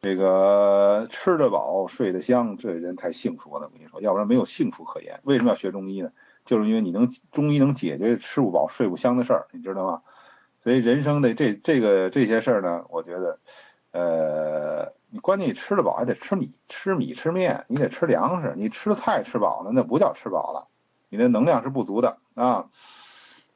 Speaker 1: 这个吃得饱睡得香，这人太幸福了。我跟你说，要不然没有幸福可言。为什么要学中医呢？就是因为你能中医能解决吃不饱睡不香的事儿，你知道吗？所以人生的这这个这些事儿呢，我觉得，呃，你关键你吃得饱还得吃米吃米吃面，你得吃粮食。你吃菜吃饱了，那不叫吃饱了，你的能量是不足的啊。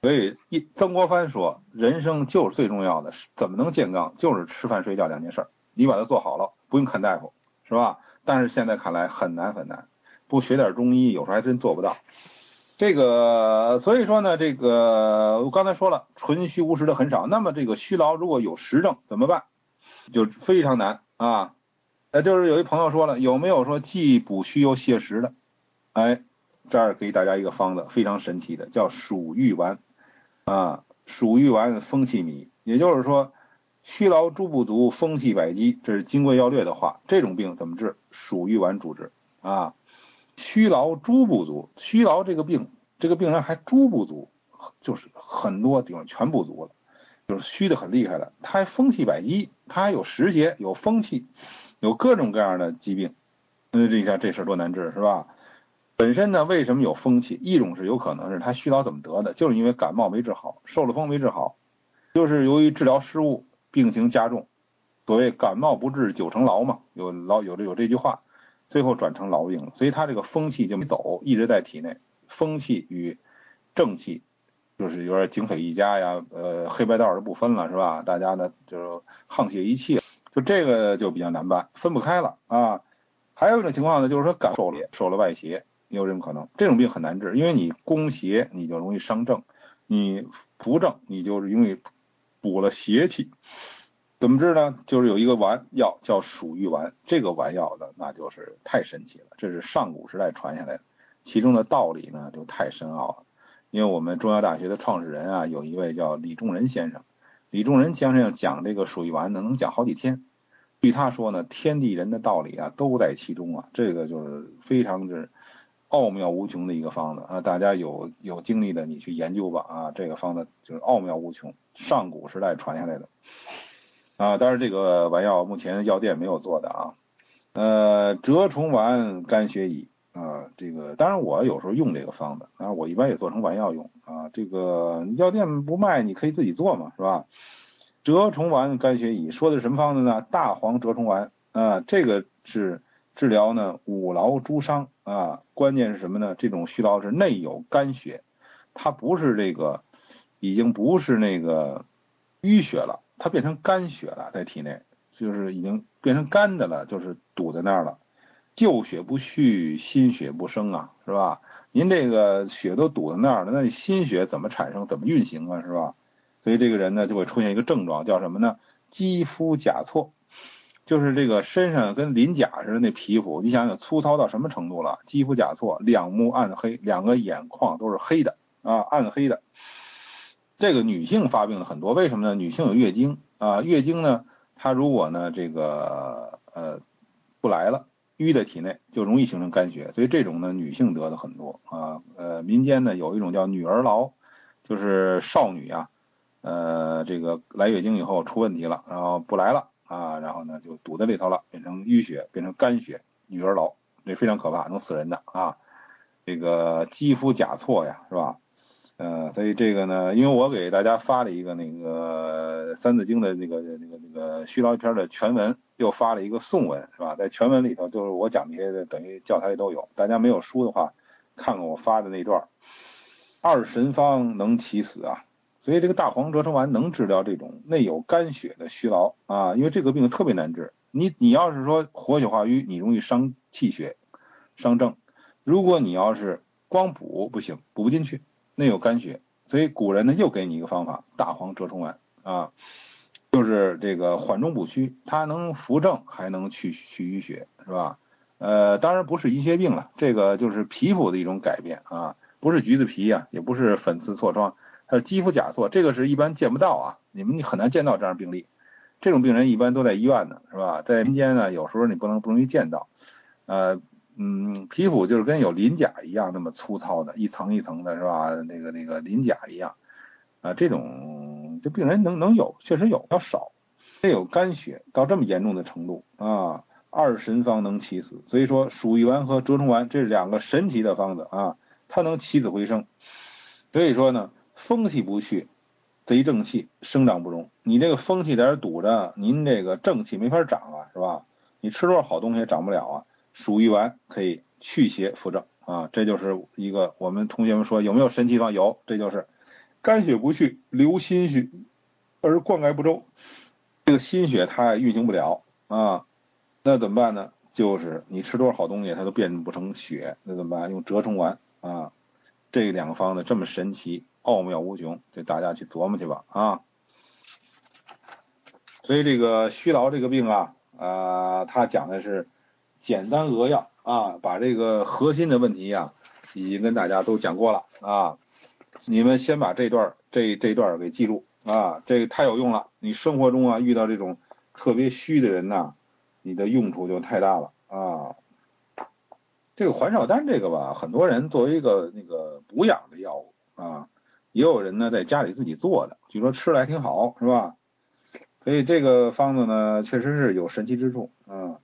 Speaker 1: 所以一曾国藩说，人生就是最重要的，怎么能健康，就是吃饭睡觉两件事儿。你把它做好了，不用看大夫，是吧？但是现在看来很难很难，不学点中医，有时候还真做不到。这个，所以说呢，这个我刚才说了，纯虚无实的很少。那么这个虚劳如果有实症怎么办？就非常难啊。呃就是有一朋友说了，有没有说既补虚又泻实的？哎，这儿给大家一个方子，非常神奇的，叫蜀玉丸啊，蜀玉丸风气米，也就是说。虚劳诸不足，风气百积，这是《金匮要略》的话。这种病怎么治？蜀玉丸主治啊。虚劳诸不足，虚劳这个病，这个病人还诸不足，就是很多地方全不足了，就是虚的很厉害了。他还风气百积，他有时节，有风气，有各种各样的疾病。那这一下这事多难治是吧？本身呢，为什么有风气？一种是有可能是他虚劳怎么得的，就是因为感冒没治好，受了风没治好，就是由于治疗失误。病情加重，所谓感冒不治九成痨嘛，有老有这有这句话，最后转成痨病了。所以他这个风气就没走，一直在体内。风气与正气就是有点警匪一家呀，呃，黑白道就不分了，是吧？大家呢就沆瀣一气，就这个就比较难办，分不开了啊。还有一种情况呢，就是说感受了受了外邪，也有这种可能。这种病很难治，因为你攻邪你就容易伤正，你扶正你就容易。补了邪气，怎么治呢？就是有一个丸药叫蜀玉丸，这个丸药呢，那就是太神奇了，这是上古时代传下来的，其中的道理呢就太深奥了。因为我们中药大学的创始人啊，有一位叫李仲仁先生，李仲仁先生讲这个蜀玉丸呢，能讲好几天。据他说呢，天地人的道理啊都在其中啊，这个就是非常之。奥妙无穷的一个方子啊，大家有有精力的你去研究吧啊，这个方子就是奥妙无穷，上古时代传下来的啊，当然这个丸药目前药店没有做的啊，呃，蛰虫丸肝血乙啊，这个当然我有时候用这个方子啊，我一般也做成丸药用啊，这个药店不卖，你可以自己做嘛，是吧？蛰虫丸肝血乙说的是什么方子呢？大黄蛰虫丸啊，这个是。治疗呢五劳诸伤啊，关键是什么呢？这种虚劳是内有肝血，它不是这个，已经不是那个淤血了，它变成肝血了，在体内就是已经变成干的了，就是堵在那儿了。旧血不续，新血不生啊，是吧？您这个血都堵在那儿了，那新血怎么产生？怎么运行啊？是吧？所以这个人呢就会出现一个症状，叫什么呢？肌肤甲错。就是这个身上跟鳞甲似的那皮肤，你想想粗糙到什么程度了？肌肤甲错，两目暗黑，两个眼眶都是黑的啊，暗黑的。这个女性发病的很多，为什么呢？女性有月经啊，月经呢，她如果呢这个呃不来了，淤在体内，就容易形成肝血。所以这种呢女性得的很多啊。呃，民间呢有一种叫女儿痨，就是少女啊，呃这个来月经以后出问题了，然后不来了啊，然后呢就堵在里头了，变成淤血，变成肝血，女儿痨，这非常可怕，能死人的啊。这个肌肤甲错呀，是吧？呃，所以这个呢，因为我给大家发了一个那个《三字经》的那个那个那个虚劳篇的全文，又发了一个颂文，是吧？在全文里头，就是我讲这些的，等于教材里都有。大家没有书的话，看看我发的那段。二神方能起死啊，所以这个大黄折成丸能治疗这种内有肝血的虚劳啊，因为这个病特别难治。你你要是说活血化瘀，你容易伤气血，伤正。如果你要是光补不行，补不进去，内有肝血，所以古人呢又给你一个方法，大黄蛰虫丸啊，就是这个缓中补虚，它能扶正，还能去去淤血，是吧？呃，当然不是淤血病了，这个就是皮肤的一种改变啊，不是橘子皮呀，也不是粉刺痤疮，它是肌肤甲错，这个是一般见不到啊，你们很难见到这样病例，这种病人一般都在医院呢，是吧？在民间呢，有时候你不能不容易见到，呃。嗯，皮肤就是跟有鳞甲一样那么粗糙的，一层一层的，是吧？那个那个鳞甲一样，啊，这种这病人能能有，确实有，要少。这有肝血到这么严重的程度啊，二神方能起死，所以说鼠疫丸和蛰虫丸这是两个神奇的方子啊，它能起死回生。所以说呢，风气不去，贼正气生长不容。你这个风气在这堵着，您这个正气没法长啊，是吧？你吃多少好东西也长不了啊。鼠疫丸可以去邪扶正啊，这就是一个我们同学们说有没有神奇方？有，这就是肝血不去，留心血而灌溉不周，这个心血它也运行不了啊，那怎么办呢？就是你吃多少好东西它都变不成血，那怎么办？用折冲丸啊，这两个方子这么神奇，奥妙无穷，就大家去琢磨去吧啊。所以这个虚劳这个病啊，啊，他讲的是。简单扼要啊，把这个核心的问题呀，已经跟大家都讲过了啊。你们先把这段这这段给记住啊，这个太有用了。你生活中啊遇到这种特别虚的人呐，你的用处就太大了啊。这个环少丹这个吧，很多人作为一个那个补养的药物啊，也有人呢在家里自己做的，据说吃的还挺好，是吧？所以这个方子呢，确实是有神奇之处啊。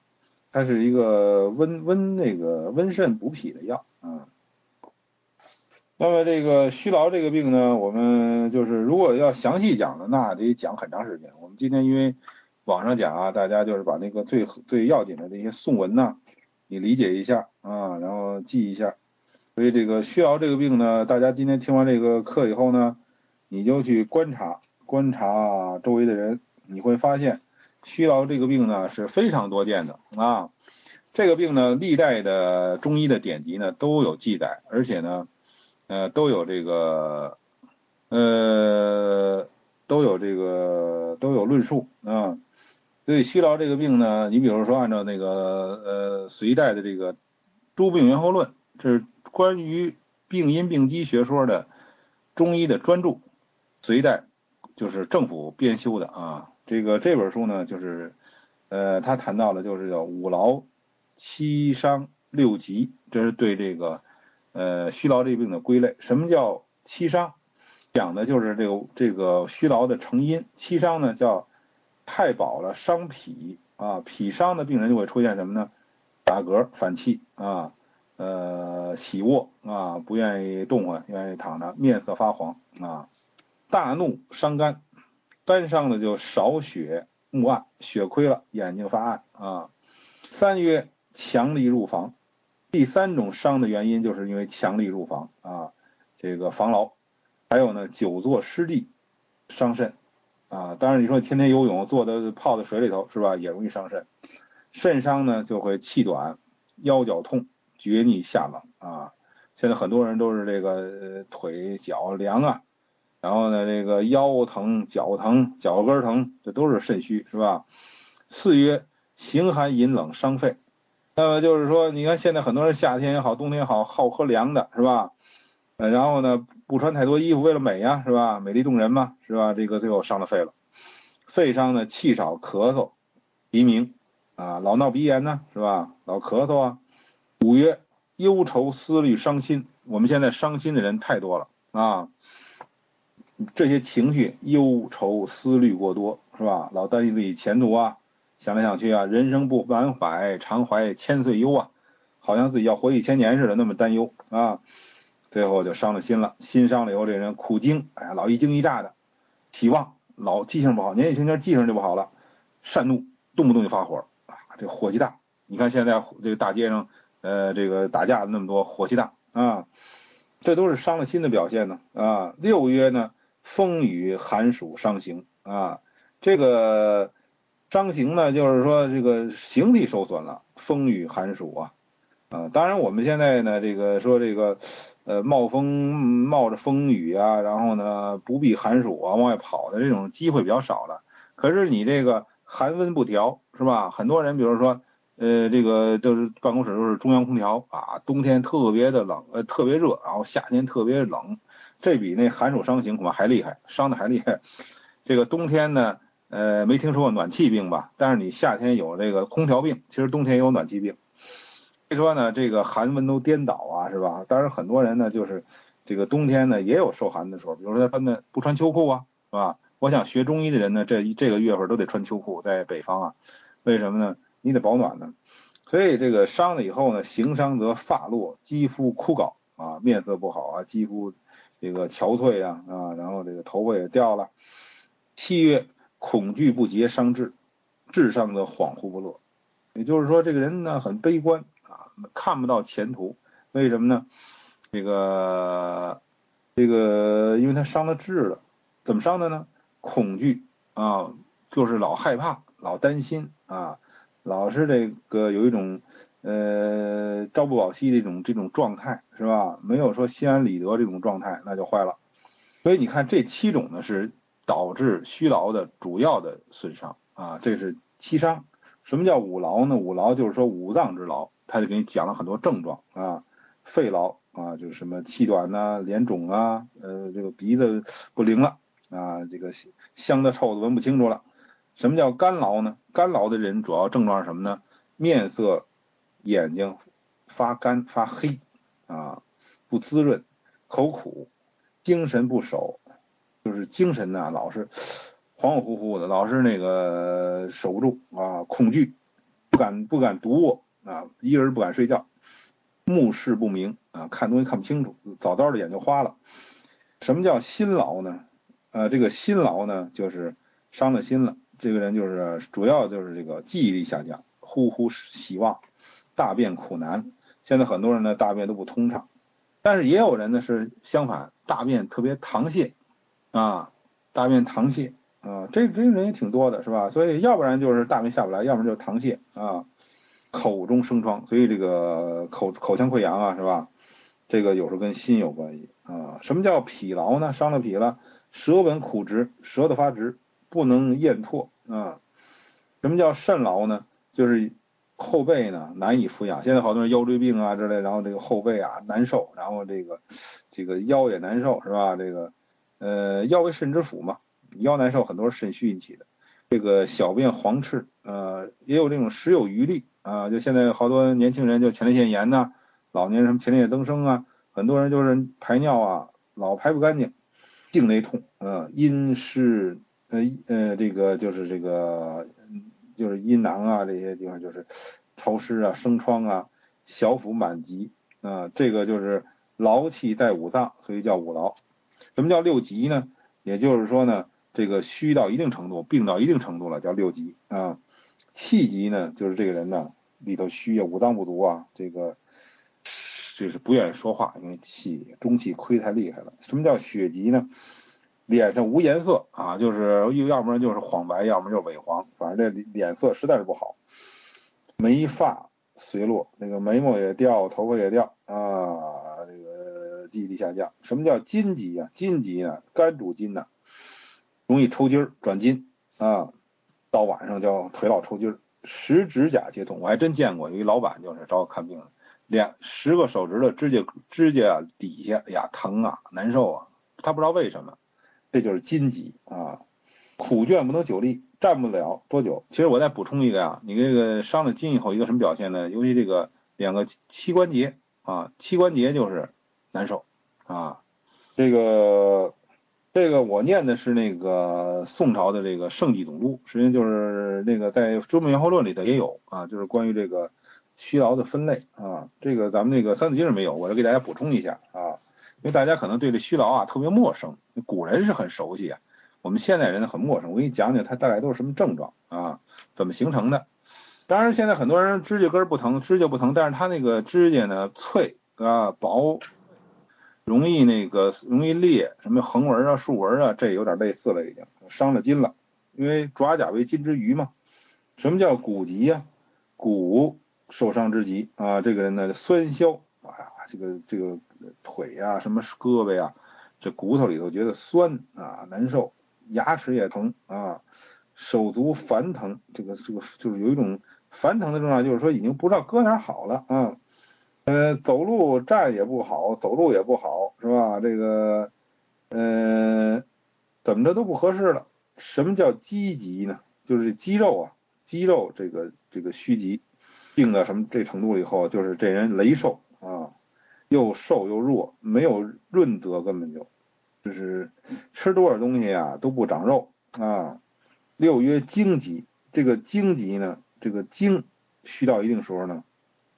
Speaker 1: 它是一个温温那个温肾补脾的药啊。那么这个虚劳这个病呢，我们就是如果要详细讲的，那得讲很长时间。我们今天因为网上讲啊，大家就是把那个最最要紧的这些颂文呐，你理解一下啊，然后记一下。所以这个虚劳这个病呢，大家今天听完这个课以后呢，你就去观察观察周围的人，你会发现。虚劳这个病呢是非常多见的啊，这个病呢历代的中医的典籍呢都有记载，而且呢，呃都有这个，呃都有这个都有论述啊。所以虚劳这个病呢，你比如说按照那个呃隋代的这个《诸病源候论》，这是关于病因病机学说的中医的专著，隋代就是政府编修的啊。这个这本书呢，就是，呃，他谈到了就是叫五劳七伤六疾，这是对这个呃虚劳这病的归类。什么叫七伤？讲的就是这个这个虚劳的成因。七伤呢叫太饱了伤脾啊，脾伤的病人就会出现什么呢？打嗝、反气啊，呃，喜卧啊，不愿意动换，愿意躺着，面色发黄啊，大怒伤肝。肝伤呢就少血目暗，血亏了，眼睛发暗啊。三曰强力入房，第三种伤的原因就是因为强力入房啊，这个防劳。还有呢，久坐湿地伤肾啊。当然你说天天游泳，坐的泡在水里头是吧，也容易伤肾。肾伤呢就会气短、腰脚痛、厥逆下冷啊。现在很多人都是这个腿脚凉啊。然后呢，这个腰疼、脚疼、脚跟疼，这都是肾虚，是吧？四曰形寒饮冷伤肺。那么就是说，你看现在很多人夏天也好，冬天也好，好喝凉的，是吧？呃，然后呢，不穿太多衣服，为了美呀，是吧？美丽动人嘛，是吧？这个最后伤了肺了。肺伤呢气少咳嗽鼻鸣啊，老闹鼻炎呢是吧？老咳嗽啊。五曰忧愁思虑伤心，我们现在伤心的人太多了啊，这些情绪忧愁思虑过多是吧？老担心自己前途啊，想来想去啊，人生不满怀，常怀千岁忧啊，好像自己要活一千年似的，那么担忧啊，最后就伤了心了。心伤了以后，这人苦惊，哎呀，老一惊一乍的，体忘。老记性不好，年纪轻轻记性就不好了，善怒，动不动就发火啊，这火气大。你看现在这个大街上，呃，这个打架的那么多，火气大啊，这都是伤了心的表现呢啊。六月呢，风雨寒暑伤形啊，这个伤形呢，就是说这个形体受损了，风雨寒暑啊啊。当然我们现在呢，这个说这个。呃，冒风冒着风雨啊，然后呢，不避寒暑啊，往外跑的这种机会比较少了。可是你这个寒温不调，是吧？很多人，比如说，呃，这个都是办公室都是中央空调啊，冬天特别的冷，呃，特别热，然后夏天特别冷，这比那寒暑伤行恐怕还厉害，伤的还厉害。这个冬天呢，呃，没听说过暖气病吧？但是你夏天有这个空调病，其实冬天也有暖气病。所以说呢，这个寒温都颠倒啊，是吧？当然很多人呢，就是这个冬天呢也有受寒的时候，比如说他们不穿秋裤啊，是吧？我想学中医的人呢，这这个月份都得穿秋裤，在北方啊，为什么呢？你得保暖呢。所以这个伤了以后呢，形伤则发落，肌肤枯槁啊，面色不好啊，肌肤这个憔悴啊啊，然后这个头发也掉了。七月恐惧不节伤志，志伤则恍惚不乐，也就是说这个人呢很悲观啊。看不到前途，为什么呢？这个这个，因为他伤了志了。怎么伤的呢？恐惧啊，就是老害怕，老担心啊，老是这个有一种呃朝不保夕这种这种状态，是吧？没有说心安理得这种状态，那就坏了。所以你看这七种呢，是导致虚劳的主要的损伤啊，这是七伤。什么叫五劳呢？五劳就是说五脏之劳。他就给你讲了很多症状啊，肺痨啊，就是什么气短呐、脸肿啊，呃，这个鼻子不灵了啊，这个香的臭的闻不清楚了。什么叫干劳呢？干劳的人主要症状是什么呢？面色、眼睛发干发黑啊，不滋润，口苦，精神不守，就是精神呐老是恍恍惚惚的，老是那个守不住啊，恐惧，不敢不敢独卧。啊，一人不敢睡觉，目视不明啊，看东西看不清楚，早早的眼就花了。什么叫心劳呢？呃，这个心劳呢，就是伤了心了。这个人就是主要就是这个记忆力下降，呼呼希望，大便苦难。现在很多人呢，大便都不通畅，但是也有人呢是相反，大便特别溏泻啊，大便溏泻啊，这这人也挺多的，是吧？所以要不然就是大便下不来，要不然就是溏泻啊。口中生疮，所以这个口口腔溃疡啊，是吧？这个有时候跟心有关系啊。什么叫脾劳呢？伤了脾了，舌吻苦直，舌头发直，不能咽唾啊。什么叫肾劳呢？就是后背呢难以抚养。现在好多人腰椎病啊之类，然后这个后背啊难受，然后这个这个腰也难受，是吧？这个呃腰为肾之府嘛，腰难受，很多是肾虚引起的。这个小便黄赤，呃，也有这种时有余力啊，就现在好多年轻人就前列腺炎呐，老年人什么前列腺增生啊，很多人就是排尿啊老排不干净，颈内痛，呃，阴湿，呃呃，这个就是这个就是阴囊啊这些地方就是潮湿啊生疮啊，小腹满急啊，这个就是劳气在五脏，所以叫五劳。什么叫六急呢？也就是说呢。这个虚到一定程度，病到一定程度了，叫六急啊。气急呢，就是这个人呢里头虚啊，五脏不足啊，这个就是不愿意说话，因为气中气亏太厉害了。什么叫血急呢？脸上无颜色啊，就是又要不然就是黄白，要么就是萎黄，反正这脸色实在是不好。眉发随落，那个眉毛也掉，头发也掉啊，这个记忆力下降。什么叫筋急啊？筋急呢，肝主筋呢。容易抽筋儿、转筋啊，到晚上叫腿老抽筋儿，十指甲皆痛。我还真见过有一老板就是找我看病，两十个手指头指甲指甲底下哎呀疼啊难受啊，他不知道为什么，这就是筋急啊。苦倦不能久立，站不了多久。其实我再补充一个啊，你这个伤了筋以后，一个什么表现呢？尤其这个两个膝关节啊，膝关节就是难受啊。这个这个我念的是那个宋朝的这个《圣济总督》，实际上就是那个在《周门元候论》里头也有啊，就是关于这个虚劳的分类啊。这个咱们那个《三字经》是没有，我就给大家补充一下啊，因为大家可能对这虚劳啊特别陌生，古人是很熟悉啊。我们现代人很陌生，我给你讲讲它大概都是什么症状啊，怎么形成的。当然，现在很多人指甲根不疼，指甲不疼，但是他那个指甲呢脆啊薄，容易那个容易裂，什么横纹啊、竖纹啊，这有点类似了，已经伤了筋了。因为爪甲为筋之余嘛。什么叫骨疾呀？骨受伤之疾啊，这个人呢酸消，哎呀，这个这个腿呀，什么胳膊呀，这骨头里头觉得酸啊，难受。牙齿也疼啊，手足烦疼，这个这个就是有一种烦疼的症状，就是说已经不知道搁哪好了啊。呃，走路站也不好，走路也不好，是吧？这个，呃，怎么着都不合适了。什么叫积疾呢？就是肌肉啊，肌肉这个这个虚疾，病到什么这程度了以后，就是这人羸瘦啊，又瘦又弱，没有润泽，根本就。就是吃多少东西啊都不长肉啊。六曰精疾，这个精疾呢，这个精虚到一定时候呢，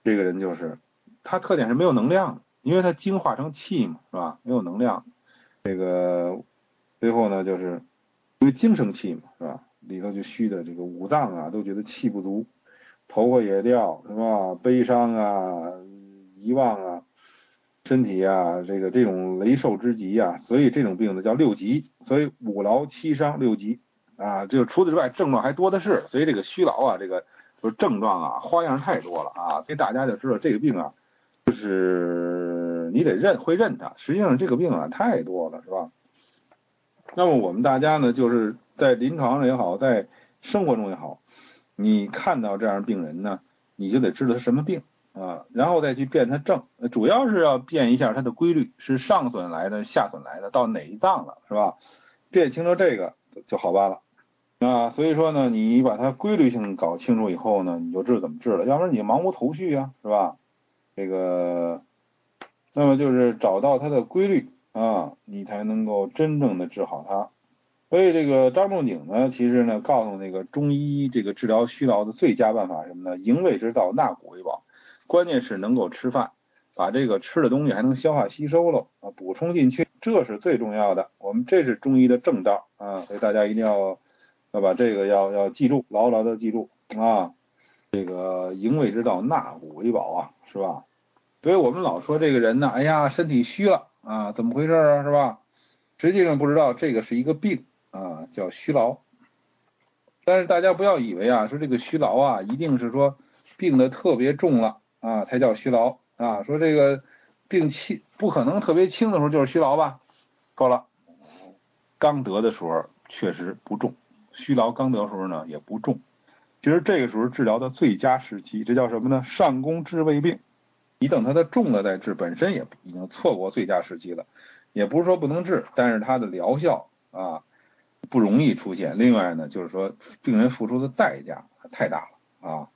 Speaker 1: 这个人就是他特点是没有能量，因为他精化成气嘛，是吧？没有能量，这个最后呢就是因为精生气嘛，是吧？里头就虚的这个五脏啊都觉得气不足，头发也掉，是吧？悲伤啊，遗忘啊。身体啊，这个这种雷受之疾啊，所以这种病呢叫六疾，所以五劳七伤六疾啊，就除此之外症状还多的是，所以这个虚劳啊，这个就是症状啊花样太多了啊，所以大家就知道这个病啊，就是你得认会认它，实际上这个病啊太多了，是吧？那么我们大家呢，就是在临床上也好，在生活中也好，你看到这样病人呢，你就得知道他什么病。啊，然后再去辨它症，主要是要辨一下它的规律，是上损来的，下损来的，到哪一脏了，是吧？辨清楚这个就好办了。啊，所以说呢，你把它规律性搞清楚以后呢，你就知道怎么治了，要不然你茫无头绪啊，是吧？这个，那么就是找到它的规律啊，你才能够真正的治好它。所以这个张仲景呢，其实呢，告诉那个中医这个治疗虚劳的最佳办法什么呢？营卫之道，纳谷为宝。关键是能够吃饭，把这个吃的东西还能消化吸收了啊，补充进去，这是最重要的。我们这是中医的正道啊，所以大家一定要要把这个要要记住，牢牢的记住啊。这个营卫之道，纳谷为宝啊，是吧？所以我们老说这个人呢，哎呀，身体虚了啊，怎么回事啊，是吧？实际上不知道这个是一个病啊，叫虚劳。但是大家不要以为啊，说这个虚劳啊，一定是说病的特别重了。啊，才叫虚劳啊！说这个病轻，不可能特别轻的时候就是虚劳吧？够了，刚得的时候确实不重，虚劳刚得的时候呢也不重。其实这个时候治疗的最佳时期，这叫什么呢？上工治未病。你等它的重了再治，本身也已经错过最佳时期了。也不是说不能治，但是它的疗效啊不容易出现。另外呢，就是说病人付出的代价太大了啊，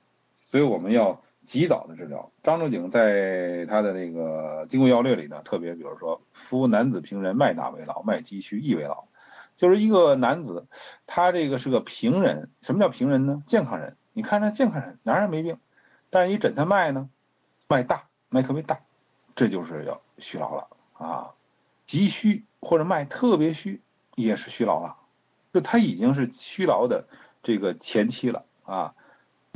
Speaker 1: 所以我们要。及早的治疗，张仲景在他的那个《金匮要略》里呢，特别比如说，夫男子平人，脉大为劳，脉急虚，亦为劳。就是一个男子，他这个是个平人。什么叫平人呢？健康人。你看他健康人，哪人没病？但是你诊他脉呢，脉大，脉特别大，这就是要虚劳了啊。急虚或者脉特别虚，也是虚劳了。就他已经是虚劳的这个前期了啊，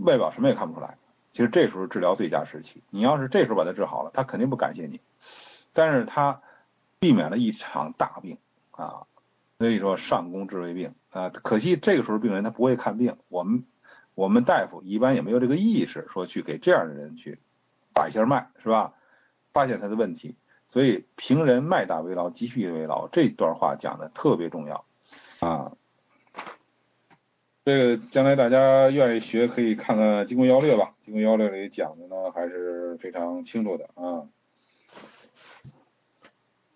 Speaker 1: 外表什么也看不出来。其实这时候治疗最佳时期，你要是这时候把他治好了，他肯定不感谢你。但是他避免了一场大病啊，所以说上攻治未病啊。可惜这个时候病人他不会看病，我们我们大夫一般也没有这个意识说去给这样的人去把一下脉，是吧？发现他的问题。所以平人脉大为劳，急需为劳，这段话讲的特别重要啊。这个将来大家愿意学，可以看看《金匮要略》吧，《金匮要略》里讲的呢还是非常清楚的啊。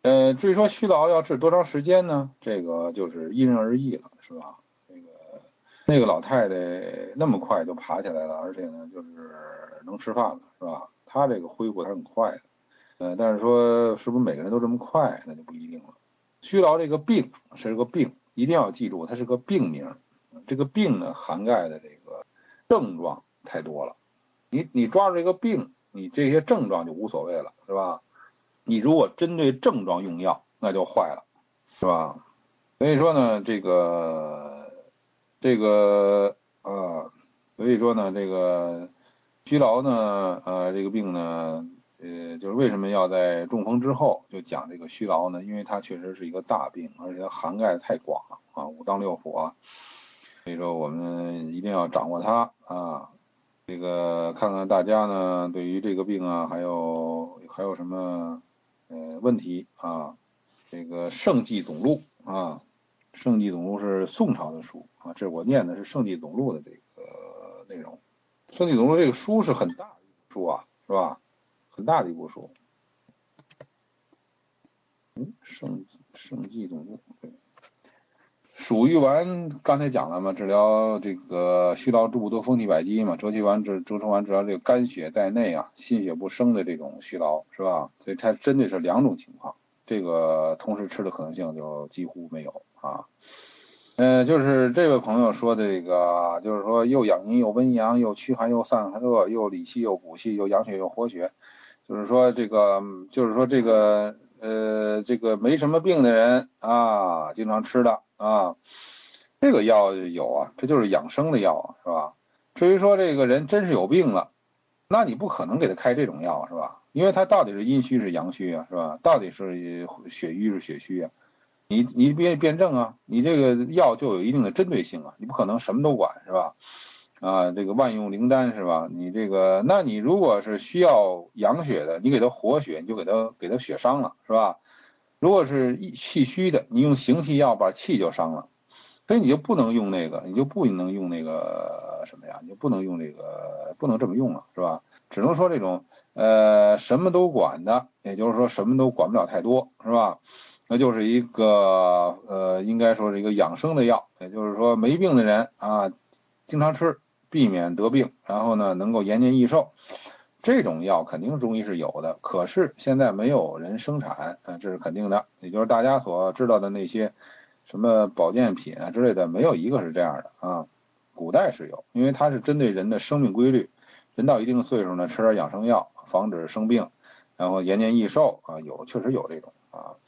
Speaker 1: 呃，至于说虚劳要治多长时间呢？这个就是因人而异了，是吧？那个那个老太太那么快就爬起来了，而且呢，就是能吃饭了，是吧？她这个恢复还是很快的，呃，但是说是不是每个人都这么快，那就不一定了。虚劳这个病是个病，一定要记住，它是个病名。这个病呢，涵盖的这个症状太多了。你你抓住这个病，你这些症状就无所谓了，是吧？你如果针对症状用药，那就坏了，是吧？所以说呢，这个这个呃，所以说呢，这个虚劳呢，呃，这个病呢，呃，就是为什么要在中风之后就讲这个虚劳呢？因为它确实是一个大病，而且它涵盖太广了啊，五脏六腑啊。所以说我们一定要掌握它啊。这个看看大家呢，对于这个病啊，还有还有什么？呃，问题啊，这个《圣纪总录》啊，《圣纪总录》是宋朝的书啊，这我念的是《圣纪总录》的这个内容，《圣纪总录》这个书是很大的一部书啊，是吧？很大的一部书。嗯，《圣圣纪总录》对。鼠玉丸刚才讲了嘛，治疗这个虚劳诸不多风体百肌嘛，周期丸治周成丸治疗这个肝血在内啊，心血不生的这种虚劳是吧？所以它针对是两种情况，这个同时吃的可能性就几乎没有啊。嗯，就是这位朋友说的这个，就是说又养阴又温阳，又驱寒又散寒热，又理气又补气，又养血又活血，就是说这个，就是说这个，呃，这个没什么病的人啊，经常吃的。啊，这个药有啊，这就是养生的药啊，是吧？至于说这个人真是有病了，那你不可能给他开这种药，是吧？因为他到底是阴虚是阳虚啊，是吧？到底是血瘀是血虚啊？你你辨辩证啊，你这个药就有一定的针对性啊，你不可能什么都管，是吧？啊，这个万用灵丹是吧？你这个，那你如果是需要养血的，你给他活血，你就给他给他血伤了，是吧？如果是气虚的，你用行气药把气就伤了，所以你就不能用那个，你就不能用那个什么呀？你就不能用这个，不能这么用了，是吧？只能说这种呃什么都管的，也就是说什么都管不了太多，是吧？那就是一个呃，应该说是一个养生的药，也就是说没病的人啊，经常吃，避免得病，然后呢能够延年益寿。这种药肯定中医是有的，可是现在没有人生产，啊，这是肯定的。也就是大家所知道的那些什么保健品啊之类的，没有一个是这样的啊。古代是有，因为它是针对人的生命规律，人到一定岁数呢，吃点养生药，防止生病，然后延年益寿啊，有确实有这种啊。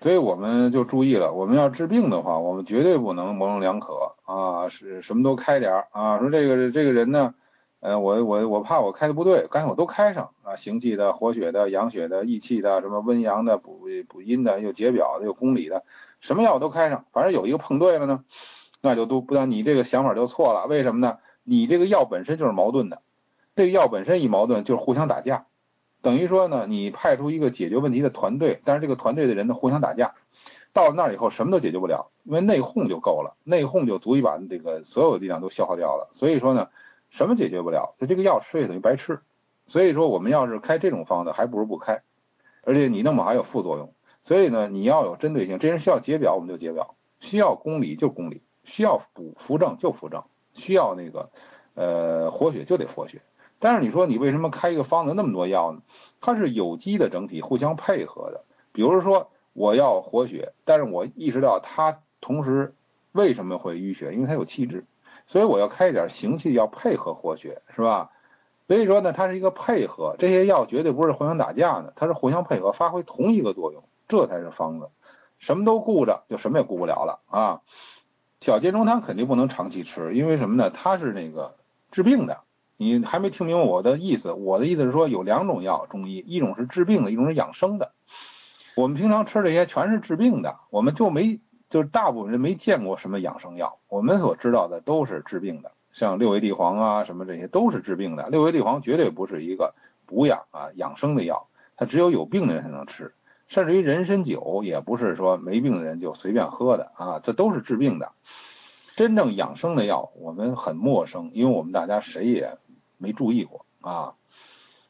Speaker 1: 所以我们就注意了，我们要治病的话，我们绝对不能模棱两可啊，是什么都开点啊。说这个这个人呢。呃，我我我怕我开的不对，干脆我都开上啊，行气的、活血的、养血的、益气的，什么温阳的、补补阴的，又解表的，又公理的，什么药都开上，反正有一个碰对了呢，那就都不然你这个想法就错了，为什么呢？你这个药本身就是矛盾的，这个药本身一矛盾就是互相打架，等于说呢，你派出一个解决问题的团队，但是这个团队的人呢互相打架，到了那儿以后什么都解决不了，因为内讧就够了，内讧就足以把这个所有的力量都消耗掉了，所以说呢。什么解决不了？就这个药吃也等于白吃，所以说我们要是开这种方子，还不如不开，而且你弄不好还有副作用。所以呢，你要有针对性，这人需要解表我们就解表，需要公理就公理，需要补扶正就扶正，需要那个呃活血就得活血。但是你说你为什么开一个方子那么多药呢？它是有机的整体互相配合的。比如说我要活血，但是我意识到它同时为什么会淤血？因为它有气滞。所以我要开一点行气，要配合活血，是吧？所以说呢，它是一个配合，这些药绝对不是互相打架的，它是互相配合，发挥同一个作用，这才是方子。什么都顾着，就什么也顾不了了啊！小建中汤肯定不能长期吃，因为什么呢？它是那个治病的。你还没听明白我的意思？我的意思是说，有两种药，中医，一种是治病的，一种是养生的。我们平常吃这些全是治病的，我们就没。就是大部分人没见过什么养生药，我们所知道的都是治病的，像六味地黄啊，什么这些都是治病的。六味地黄绝对不是一个补养啊养生的药，它只有有病的人才能吃。甚至于人参酒也不是说没病的人就随便喝的啊，这都是治病的。真正养生的药我们很陌生，因为我们大家谁也没注意过啊。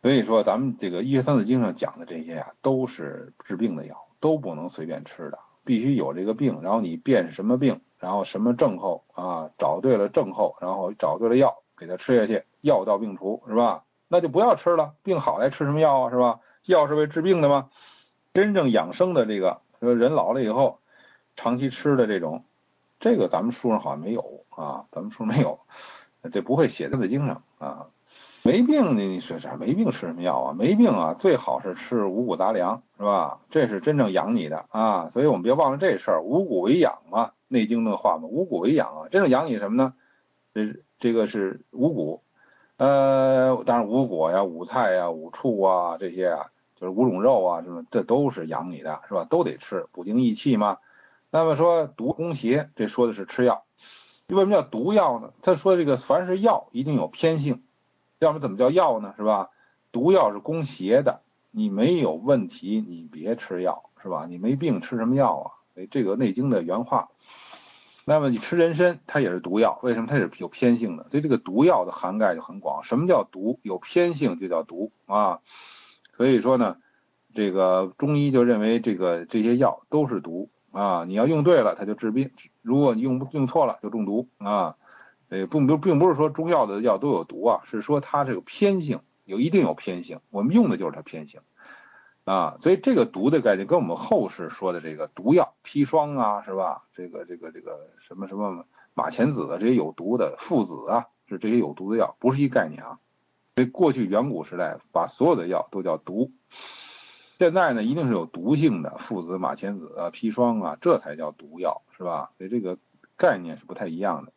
Speaker 1: 所以说咱们这个医学三字经上讲的这些啊，都是治病的药，都不能随便吃的。必须有这个病，然后你辨什么病然后什么症候啊，找对了症候，然后找对了药，给他吃下去，药到病除，是吧？那就不要吃了，病好来吃什么药啊，是吧？药是为治病的吗？真正养生的这个，说人老了以后长期吃的这种，这个咱们书上好像没有啊，咱们书上没有，这不会写在经上啊。没病你你说啥？没病吃什么药啊？没病啊，最好是吃五谷杂粮，是吧？这是真正养你的啊！所以我们别忘了这事儿，五谷为养嘛，《内经》的话嘛，五谷为养啊，真正养你什么呢？这这个是五谷，呃，当然五谷呀、五菜呀、五畜啊这些啊，就是五种肉啊，什么这都是养你的，是吧？都得吃，补精益气嘛。那么说毒攻邪，这说的是吃药。为什么叫毒药呢？他说这个凡是药一定有偏性。要么怎么叫药呢？是吧？毒药是攻邪的，你没有问题，你别吃药，是吧？你没病吃什么药啊？哎，这个《内经》的原话。那么你吃人参，它也是毒药，为什么？它也是有偏性的，所以这个毒药的涵盖就很广。什么叫毒？有偏性就叫毒啊。所以说呢，这个中医就认为这个这些药都是毒啊。你要用对了，它就治病；如果你用用错了，就中毒啊。呃，并不，并不是说中药的药都有毒啊，是说它这个偏性有一定有偏性，我们用的就是它偏性啊，所以这个毒的概念跟我们后世说的这个毒药砒霜啊，是吧？这个这个这个什么什么马钱子啊，这些有毒的附子啊，是这些有毒的药，不是一概念啊。所以过去远古时代把所有的药都叫毒，现在呢一定是有毒性的附子、马钱子啊、砒霜啊，这才叫毒药，是吧？所以这个概念是不太一样的。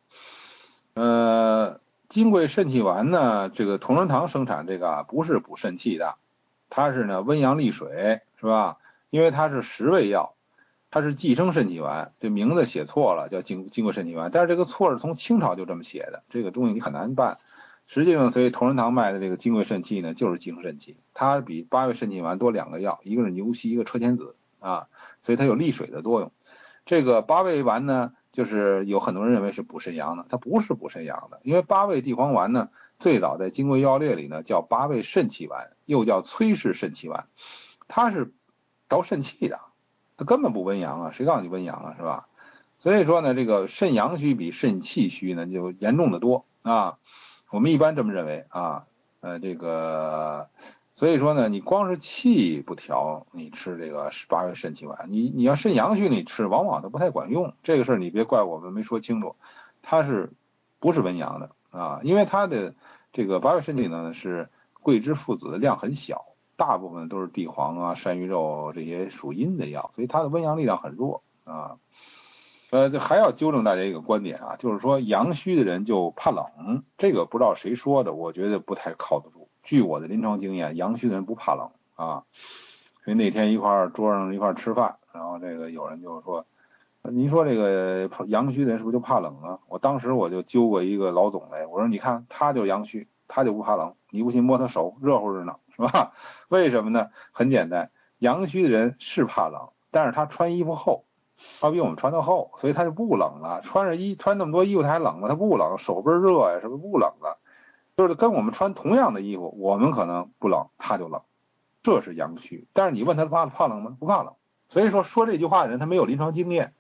Speaker 1: 呃，金匮肾气丸呢，这个同仁堂生产这个不是补肾气的，它是呢温阳利水，是吧？因为它是十味药，它是寄生肾气丸，这名字写错了，叫金金匮肾气丸，但是这个错是从清朝就这么写的，这个东西你很难办。实际上，所以同仁堂卖的这个金匮肾气呢，就是寄生肾气，它比八味肾气丸多两个药，一个是牛膝，一个车前子啊，所以它有利水的作用。这个八味丸呢？就是有很多人认为是补肾阳的，它不是补肾阳的，因为八味地黄丸呢，最早在《金匮要略》里呢叫八味肾气丸，又叫崔氏肾气丸，它是调肾气的，它根本不温阳啊，谁告诉你温阳啊，是吧？所以说呢，这个肾阳虚比肾气虚呢就严重的多啊，我们一般这么认为啊，呃，这个。所以说呢，你光是气不调，你吃这个八味肾气丸，你你要肾阳虚，你吃往往都不太管用。这个事儿你别怪我们没说清楚，它是不是温阳的啊？因为它的这个八味肾气呢是桂枝附子的量很小，大部分都是地黄啊、山萸肉这些属阴的药，所以它的温阳力量很弱啊。呃，还要纠正大家一个观点啊，就是说阳虚的人就怕冷，这个不知道谁说的，我觉得不太靠得住。据我的临床经验，阳虚的人不怕冷啊。所以那天一块儿桌上一块儿吃饭，然后这个有人就说：“您说这个阳虚的人是不是就怕冷啊？”我当时我就揪过一个老总来，我说：“你看他就阳虚，他就不怕冷。你不信摸他手，热乎着呢，是吧？为什么呢？很简单，阳虚的人是怕冷，但是他穿衣服厚，他比我们穿的厚，所以他就不冷了。穿着衣穿那么多衣服他还冷吗？他不冷，手倍儿热呀，是不是不冷了？”就是跟我们穿同样的衣服，我们可能不冷，他就冷，这是阳虚。但是你问他怕怕冷吗？不怕冷。所以说说这句话的人他没有临床经验，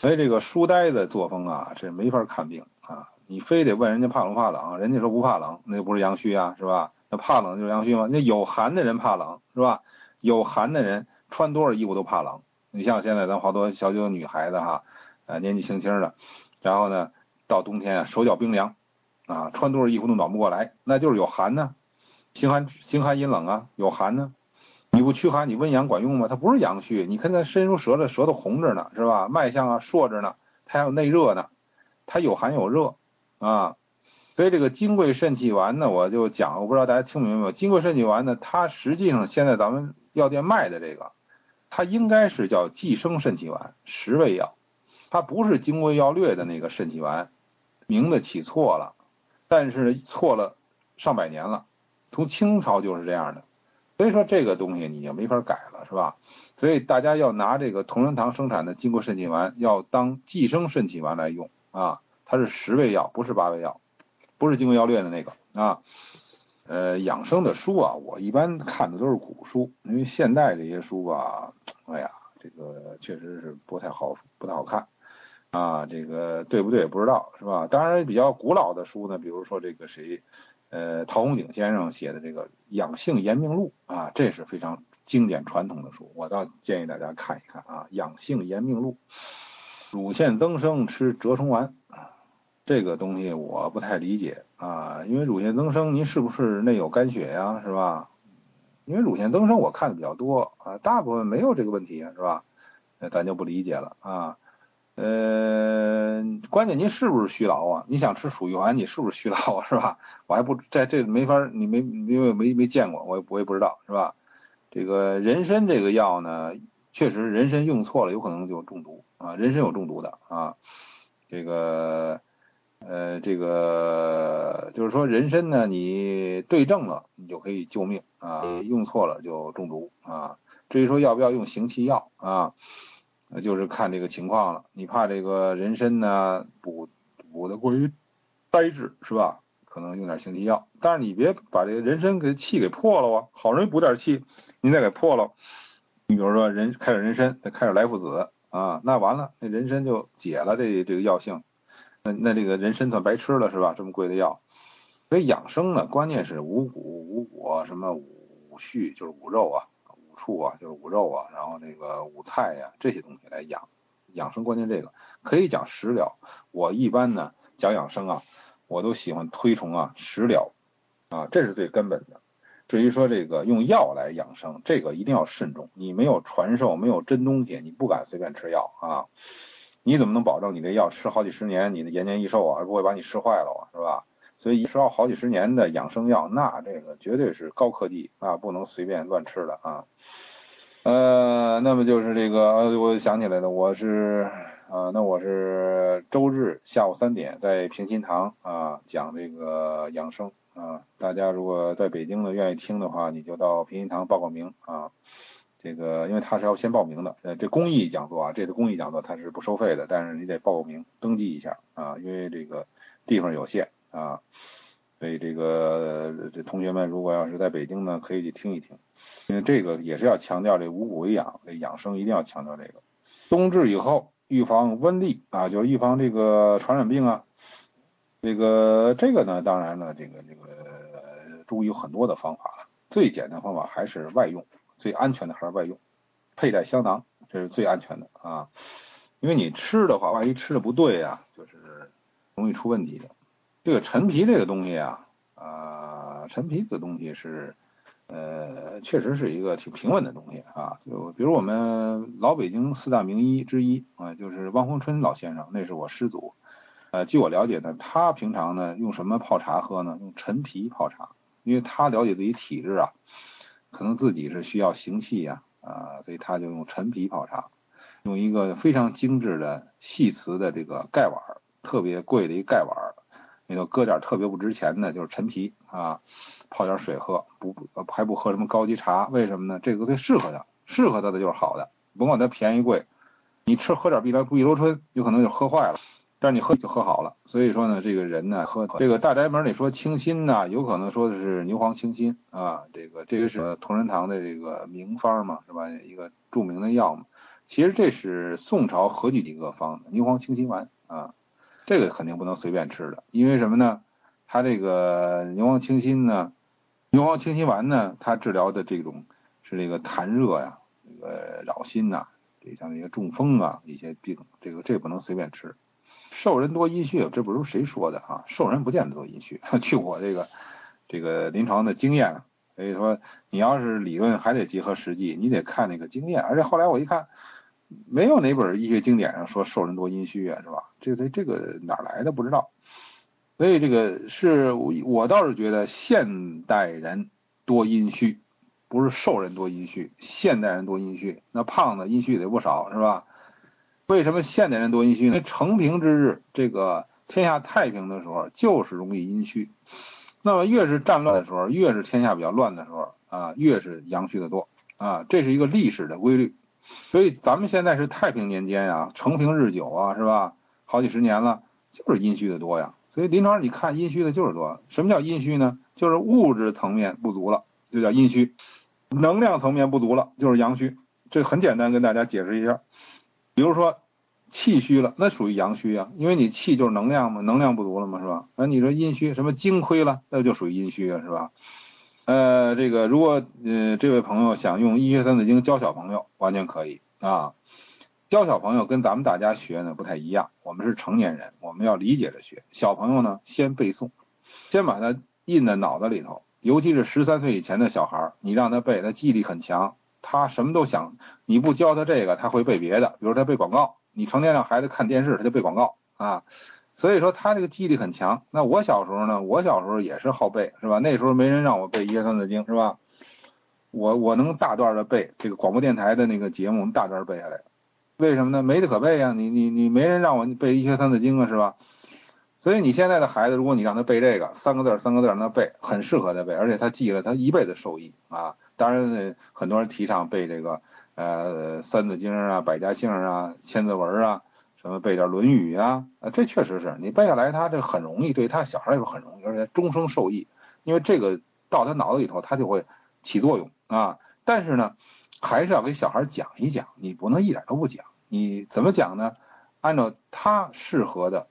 Speaker 1: 所以这个书呆子作风啊，这没法看病啊。你非得问人家怕不怕冷，人家说不怕冷，那不是阳虚啊，是吧？那怕冷就是阳虚吗？那有寒的人怕冷是吧？有寒的人穿多少衣服都怕冷。你像现在咱好多小九女孩子哈，呃年纪轻轻的，然后呢到冬天啊手脚冰凉。啊，穿多少衣服都暖不过来，那就是有寒呢，心寒心寒阴冷啊，有寒呢，你不驱寒，你温阳管用吗？它不是阳虚，你看它伸出舌头，舌头红着呢，是吧？脉象啊硕着呢，它还有内热呢，它有寒有热啊，所以这个金匮肾气丸呢，我就讲，我不知道大家听明白没有？金匮肾气丸呢，它实际上现在咱们药店卖的这个，它应该是叫寄生肾气丸，十味药，它不是《金匮要略》的那个肾气丸，名字起错了。但是错了上百年了，从清朝就是这样的，所以说这个东西你就没法改了，是吧？所以大家要拿这个同仁堂生产的金匮肾气丸，要当寄生肾气丸来用啊，它是十味药，不是八味药，不是《金匮要略》的那个啊。呃，养生的书啊，我一般看的都是古书，因为现代这些书吧，哎呀，这个确实是不太好，不太好看。啊，这个对不对不知道，是吧？当然比较古老的书呢，比如说这个谁，呃，陶弘景先生写的这个《养性延命录》啊，这是非常经典传统的书，我倒建议大家看一看啊，《养性延命录》，乳腺增生吃蛰虫丸，这个东西我不太理解啊，因为乳腺增生您是不是内有肝血呀，是吧？因为乳腺增生我看的比较多啊，大部分没有这个问题，是吧？那咱就不理解了啊。呃，关键您是不是虚劳啊？你想吃鼠玉丸，你是不是虚劳啊？是吧？我还不在这没法，你没因为没没见过，我也我也不知道，是吧？这个人参这个药呢，确实人参用错了，有可能就中毒啊。人参有中毒的啊。这个呃，这个就是说人参呢，你对症了，你就可以救命啊。用错了就中毒啊。至于说要不要用行气药啊？那就是看这个情况了。你怕这个人参呢补补的过于呆滞是吧？可能用点行气药，但是你别把这个人参给气给破了啊！好容易补点气，你再给破了。你比如说人开点人参，再开点莱菔子啊，那完了，那人参就解了这这个药性。那那这个人参算白吃了是吧？这么贵的药。所以养生呢，关键是五谷五果什么五畜就是五肉啊。处啊，就是五肉啊，然后那个五菜呀，这些东西来养养生，关键这个可以讲食疗。我一般呢讲养生啊，我都喜欢推崇啊食疗啊，这是最根本的。至于说这个用药来养生，这个一定要慎重。你没有传授，没有真东西，你不敢随便吃药啊。你怎么能保证你这药吃好几十年，你的延年益寿啊，而不会把你吃坏了啊，是吧？所以吃要好几十年的养生药，那这个绝对是高科技啊，不能随便乱吃的啊。呃，那么就是这个，呃，我想起来了，我是啊，那我是周日下午三点在平心堂啊讲这个养生啊，大家如果在北京的愿意听的话，你就到平心堂报个名啊。这个因为他是要先报名的，呃，这公益讲座啊，这次公益讲座它是不收费的，但是你得报个名登记一下啊，因为这个地方有限啊，所以这个这同学们如果要是在北京呢，可以去听一听。因为这个也是要强调这五谷为养，这养生一定要强调这个。冬至以后预防瘟疫啊，就是预防这个传染病啊。这个这个呢，当然了，这个这个中医有很多的方法了。最简单方法还是外用，最安全的还是外用，佩戴香囊，这是最安全的啊。因为你吃的话，万一吃的不对呀，就是容易出问题的。这个陈皮这个东西啊，啊，陈皮这个东西是。呃，确实是一个挺平稳的东西啊。就比如我们老北京四大名医之一啊，就是汪逢春老先生，那是我师祖。呃，据我了解呢，他平常呢用什么泡茶喝呢？用陈皮泡茶，因为他了解自己体质啊，可能自己是需要行气呀啊，所以他就用陈皮泡茶，用一个非常精致的细瓷的这个盖碗，特别贵的一盖碗，里头搁点特别不值钱的，就是陈皮啊。泡点水喝，不还不喝什么高级茶？为什么呢？这个最适合他，适合他的就是好的，甭管它便宜贵，你吃喝点碧螺碧螺春，有可能就喝坏了，但是你喝就喝好了。所以说呢，这个人呢，喝这个大宅门里说清心呢，有可能说的是牛黄清心啊，这个这个是同仁堂的这个名方嘛，是吧？一个著名的药嘛。其实这是宋朝何举一个方的牛黄清心丸啊，这个肯定不能随便吃的，因为什么呢？它这个牛黄清心呢。牛黄清心丸呢，它治疗的这种是这个痰热呀，这个扰心呐，这像那些中风啊一些病，这个这不能随便吃。瘦人多阴虚，这不是谁说的啊？瘦人不见得多阴虚，据我这个这个临床的经验，所以说你要是理论还得结合实际，你得看那个经验。而且后来我一看，没有哪本医学经典上说瘦人多阴虚啊，是吧？这这这个哪来的不知道。所以这个是我我倒是觉得现代人多阴虚，不是瘦人多阴虚，现代人多阴虚。那胖子阴虚得不少，是吧？为什么现代人多阴虚呢？成平之日，这个天下太平的时候，就是容易阴虚。那么越是战乱的时候，越是天下比较乱的时候啊，越是阳虚的多啊，这是一个历史的规律。所以咱们现在是太平年间啊，成平日久啊，是吧？好几十年了，就是阴虚的多呀。所以临床上你看阴虚的就是多，什么叫阴虚呢？就是物质层面不足了，就叫阴虚；能量层面不足了，就是阳虚。这很简单，跟大家解释一下。比如说气虚了，那属于阳虚啊，因为你气就是能量嘛，能量不足了嘛，是吧？那你说阴虚，什么精亏了，那就属于阴虚啊，是吧？呃，这个如果呃这位朋友想用医学三字经教小朋友，完全可以啊。教小朋友跟咱们大家学呢不太一样，我们是成年人，我们要理解着学。小朋友呢先背诵，先把它印在脑子里头，尤其是十三岁以前的小孩，你让他背，他记忆力很强，他什么都想。你不教他这个，他会背别的，比如他背广告。你成天让孩子看电视，他就背广告啊。所以说他这个记忆力很强。那我小时候呢，我小时候也是好背，是吧？那时候没人让我背《一学三字经》，是吧？我我能大段的背这个广播电台的那个节目，大段背下来。为什么呢？没得可背呀！你你你没人让我背《一学三字经》啊，是吧？所以你现在的孩子，如果你让他背这个三个字三个字让他背，很适合他背，而且他记了，他一辈子受益啊！当然，很多人提倡背这个呃《三字经》啊、《百家姓》啊、千字文啊，什么背点《论语》啊，啊，这确实是你背下来，他这很容易，对他小孩来说很容易，而且终生受益，因为这个到他脑子里头，他就会起作用啊。但是呢，还是要给小孩讲一讲，你不能一点都不讲。你怎么讲呢？按照他适合的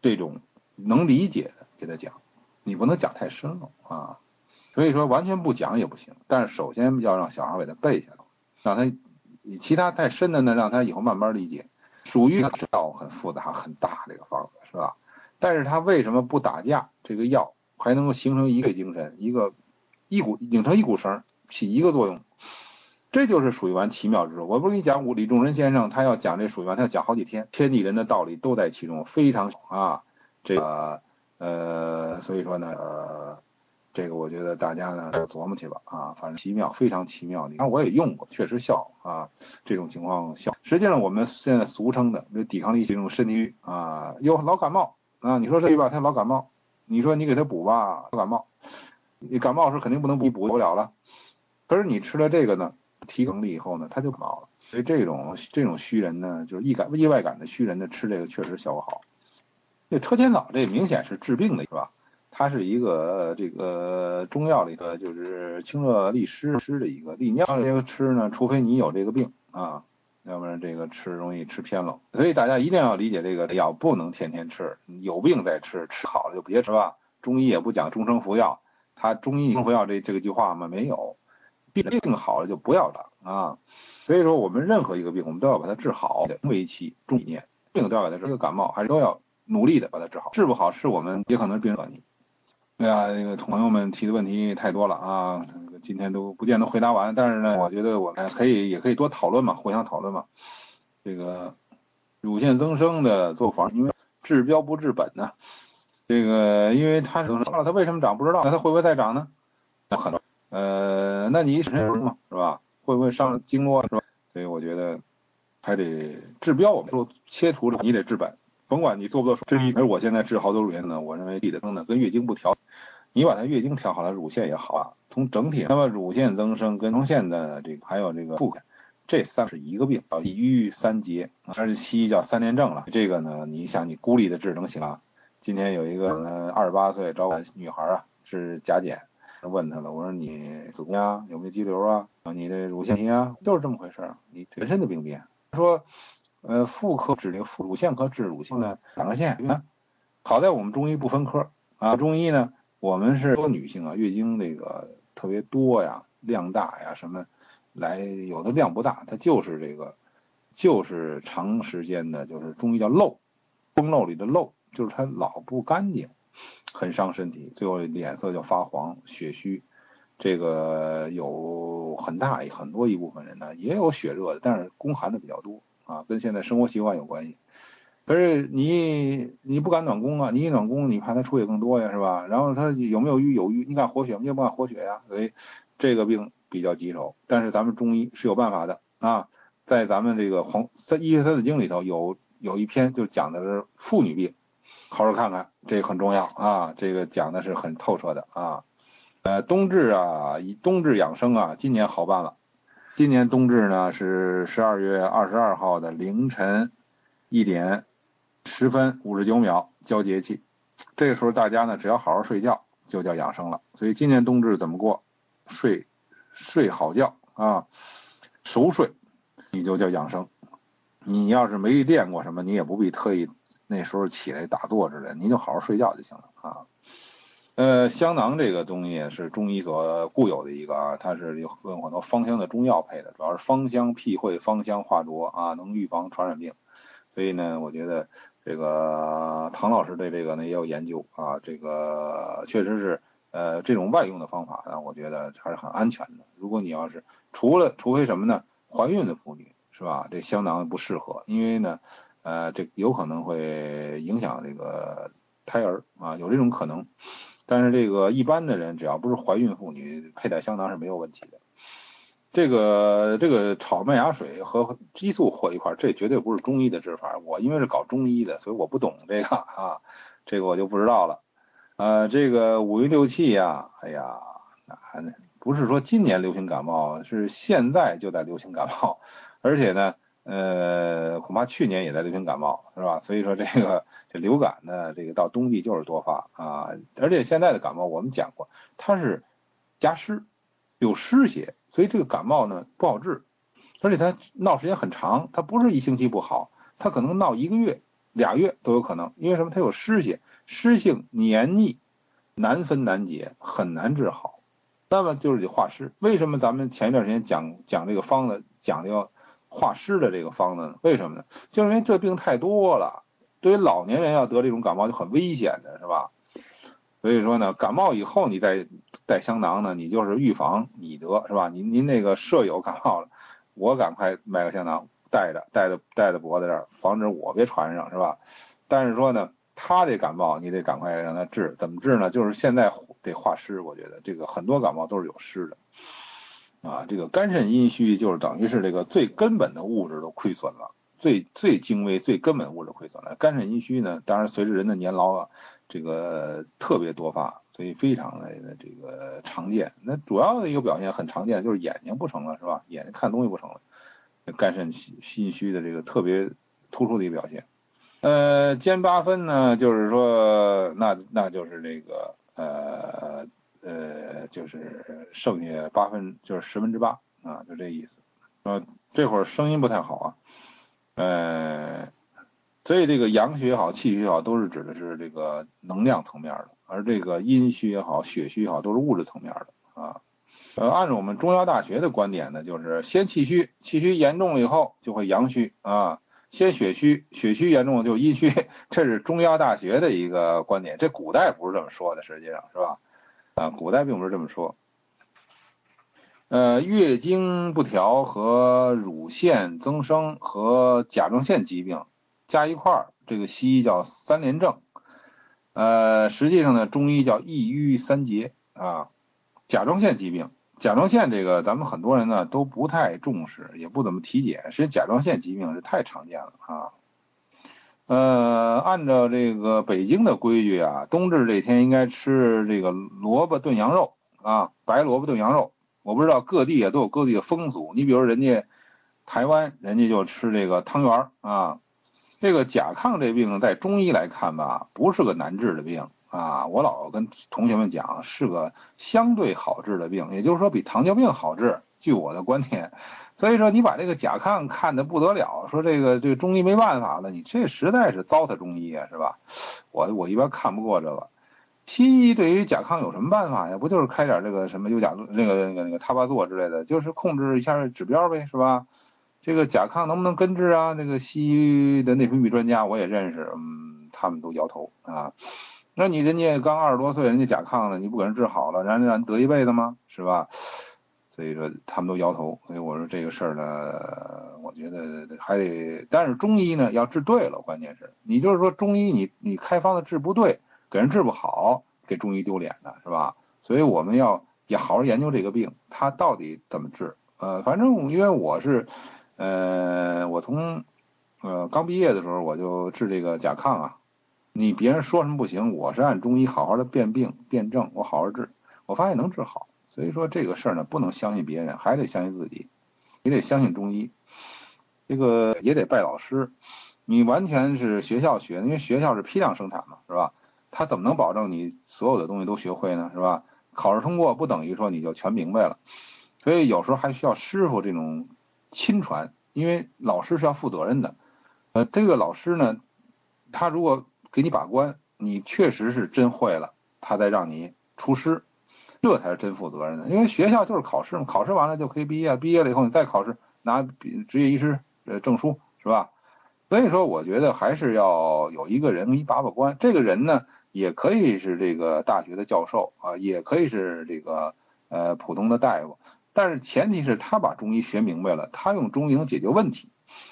Speaker 1: 这种能理解的给他讲，你不能讲太深了啊。所以说完全不讲也不行，但是首先要让小孩给他背下来，让他其他太深的呢，让他以后慢慢理解。属于药很复杂很大这个方子是吧？但是他为什么不打架？这个药还能够形成一个精神，一个一股拧成一股绳，起一个作用。这就是属于完奇妙之处。我不是跟你讲，李仲仁先生他要讲这属于完，他要讲好几天，天地人的道理都在其中，非常啊，这个呃，所以说呢，呃，这个我觉得大家呢琢磨去吧啊，反正奇妙，非常奇妙的。当然我也用过，确实效啊，这种情况效。实际上我们现在俗称的这抵抗力这种身体啊，有老感冒啊，你说这吧，他老感冒，你说你给他补吧，老感冒，你感冒时肯定不能补，补不了了。可是你吃了这个呢？提能力以后呢，他就感冒了。所以这种这种虚人呢，就是易感意外感的虚人呢，吃这个确实效果好。那车前草这明显是治病的，是吧？它是一个这个中药里的就是清热利湿湿的一个利尿。这个吃呢，除非你有这个病啊，要不然这个吃容易吃偏了。所以大家一定要理解这个药不能天天吃，有病再吃，吃好了就别吃吧。中医也不讲终生服药，他中医终服药这这个句话嘛？没有。病好了就不要了啊，所以说我们任何一个病，我们都要把它治好。为期重理念，病都要给它治。一个感冒还是都要努力的把它治好。治不好是我们也可能病人你。哎呀，那个朋友们提的问题太多了啊，今天都不见得回答完。但是呢，我觉得我们可以也可以多讨论嘛，互相讨论嘛。这个乳腺增生的做法，因为治标不治本呢。这个因为它生了，它为什么长不知道，那它会不会再长呢？很多。呃，那你什么嘛，是吧？会不会伤经络，是吧？所以我觉得还得治标。我们说切除了，你得治本，甭管你做不做手术。而我现在治好多乳腺呢，我认为地的增呢跟月经不调，你把它月经调好了，乳腺也好啊。从整体，那么乳腺增生跟乳腺的这个还有这个妇科，这三是一个病，叫一郁三结，而是西医叫三联症了。这个呢，你想你孤立的治能行啊？今天有一个二十八岁找我女孩啊，是甲减。问她了，我说你子宫啊有没有肌瘤啊？你的乳腺型啊，就是这么回事儿。你全身的病变。说，呃，妇科指那个妇乳腺科治乳腺呢，两个线。好在我们中医不分科啊，中医呢，我们是说女性啊，月经那个特别多呀，量大呀，什么来有的量不大，它就是这个，就是长时间的，就是中医叫漏，崩漏里的漏，就是它老不干净。很伤身体，最后脸色就发黄、血虚，这个有很大很多一部分人呢，也有血热的，但是宫寒的比较多啊，跟现在生活习惯有关系。可是你你不敢暖宫啊，你一暖宫，你怕它出血更多呀，是吧？然后它有没有瘀？有瘀，你敢活血吗？你也不敢活血呀，所以这个病比较棘手。但是咱们中医是有办法的啊，在咱们这个《黄三医学三字经》里头有有一篇就讲的是妇女病。好好看看，这个很重要啊！这个讲的是很透彻的啊。呃，冬至啊，以冬至养生啊，今年好办了。今年冬至呢是十二月二十二号的凌晨一点十分五十九秒交节气，这个时候大家呢只要好好睡觉就叫养生了。所以今年冬至怎么过？睡睡好觉啊，熟睡，你就叫养生。你要是没练过什么，你也不必特意那时候起来打坐之类，你就好好睡觉就行了啊。呃，香囊这个东西是中医所固有的一个啊，它是有很多芳香的中药配的，主要是芳香辟秽、芳香化浊啊，能预防传染病。所以呢，我觉得这个唐老师对这个呢也有研究啊，这个确实是呃这种外用的方法呢，我觉得还是很安全的。如果你要是除了除非什么呢，怀孕的妇女是吧？这香囊不适合，因为呢呃这有可能会影响这个胎儿啊，有这种可能。但是这个一般的人，只要不是怀孕妇女，佩戴香囊是没有问题的。这个这个炒麦芽水和激素和一块，这绝对不是中医的治法。我因为是搞中医的，所以我不懂这个啊，这个我就不知道了。呃，这个五运六气呀，哎呀，那不是说今年流行感冒，是现在就在流行感冒，而且呢。呃，恐怕去年也在流行感冒，是吧？所以说这个这流感呢，这个到冬季就是多发啊。而且现在的感冒我们讲过，它是加湿，有湿邪，所以这个感冒呢不好治，而且它闹时间很长，它不是一星期不好，它可能闹一个月、俩月都有可能。因为什么？它有湿邪，湿性黏腻，难分难解，很难治好。那么就是得化湿。为什么咱们前一段时间讲讲这个方子，讲究？化湿的这个方子呢？为什么呢？就是因为这病太多了，对于老年人要得这种感冒就很危险的，是吧？所以说呢，感冒以后你再带香囊呢，你就是预防你得，是吧？您您那个舍友感冒了，我赶快买个香囊带着，带着带在脖子这儿，防止我别传上，是吧？但是说呢，他这感冒你得赶快让他治，怎么治呢？就是现在得化湿，我觉得这个很多感冒都是有湿的。啊，这个肝肾阴虚就是等于是这个最根本的物质都亏损了，最最精微、最根本物质亏损了。肝肾阴虚呢，当然随着人的年老啊，这个特别多发，所以非常的这个常见。那主要的一个表现很常见，就是眼睛不成了，是吧？眼睛看东西不成了，肝肾心虚的这个特别突出的一个表现。呃，兼八分呢，就是说，那那就是这个呃。呃，就是剩下八分，就是十分之八啊，就这意思。呃，这会儿声音不太好啊。呃，所以这个阳虚也好，气虚也好，都是指的是这个能量层面的，而这个阴虚也好，血虚也好，都是物质层面的啊。呃，按照我们中药大学的观点呢，就是先气虚，气虚严重了以后就会阳虚啊；先血虚，血虚严重就阴虚，这是中药大学的一个观点。这古代不是这么说的，实际上是吧？啊，古代并不是这么说。呃，月经不调和乳腺增生和甲状腺疾病加一块儿，这个西医叫三联症。呃，实际上呢，中医叫一瘀三结啊。甲状腺疾病，甲状腺这个咱们很多人呢都不太重视，也不怎么体检。实际甲状腺疾病是太常见了啊。呃，按照这个北京的规矩啊，冬至这天应该吃这个萝卜炖羊肉啊，白萝卜炖羊肉。我不知道各地啊都有各地的风俗，你比如人家台湾人家就吃这个汤圆啊。这个甲亢这病在中医来看吧，不是个难治的病啊。我老跟同学们讲，是个相对好治的病，也就是说比糖尿病好治。据我的观点。所以说你把这个甲亢看的不得了，说这个这个中医没办法了，你这实在是糟蹋中医啊，是吧？我我一般看不过这个。西医对于甲亢有什么办法呀？不就是开点这个什么优甲那个那个那个他巴唑之类的，就是控制一下指标呗，是吧？这个甲亢能不能根治啊？这个西医的内分泌专家我也认识，嗯，他们都摇头啊。那你人家刚二十多岁，人家甲亢了，你不给人治好了，让人得一辈子吗？是吧？所以说他们都摇头，所以我说这个事儿呢，我觉得还得，但是中医呢要治对了，关键是你就是说中医你你开方的治不对，给人治不好，给中医丢脸的是吧？所以我们要也好好研究这个病，它到底怎么治？呃，反正因为我是，呃，我从呃刚毕业的时候我就治这个甲亢啊，你别人说什么不行，我是按中医好好的辨病辨证，我好好治，我发现能治好。所以说这个事儿呢，不能相信别人，还得相信自己。你得相信中医，这个也得拜老师。你完全是学校学，因为学校是批量生产嘛，是吧？他怎么能保证你所有的东西都学会呢？是吧？考试通过不等于说你就全明白了。所以有时候还需要师傅这种亲传，因为老师是要负责任的。呃，这个老师呢，他如果给你把关，你确实是真会了，他再让你出师，这才是真负责任的。因为学校就是考试嘛，考试完了就可以毕业，毕业了以后你再考试拿职业医师呃证书，是吧？所以说，我觉得还是要有一个人给你把把关。这个人呢，也可以是这个大学的教授啊，也可以是这个呃普通的大夫，但是前提是他把中医学明白了，他用中医能解决问题。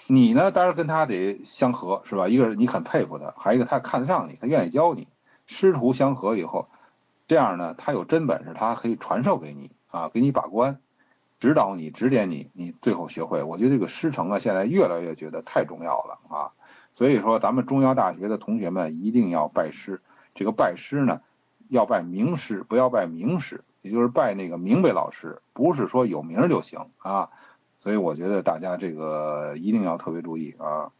Speaker 1: 你呢，当然跟他得相合，是吧？一个是你很佩服他，还有一个他看得上你，他愿意教你。师徒相合以后，这样呢，他有真本事，他可以传授给你啊，给你把关。指导你，指点你，你最后学会。我觉得这个师承啊，现在越来越觉得太重要了啊。所以说，咱们中央大学的同学们一定要拜师。这个拜师呢，要拜名师，不要拜名师，也就是拜那个明白老师，不是说有名就行啊。所以我觉得大家这个一定要特别注意啊。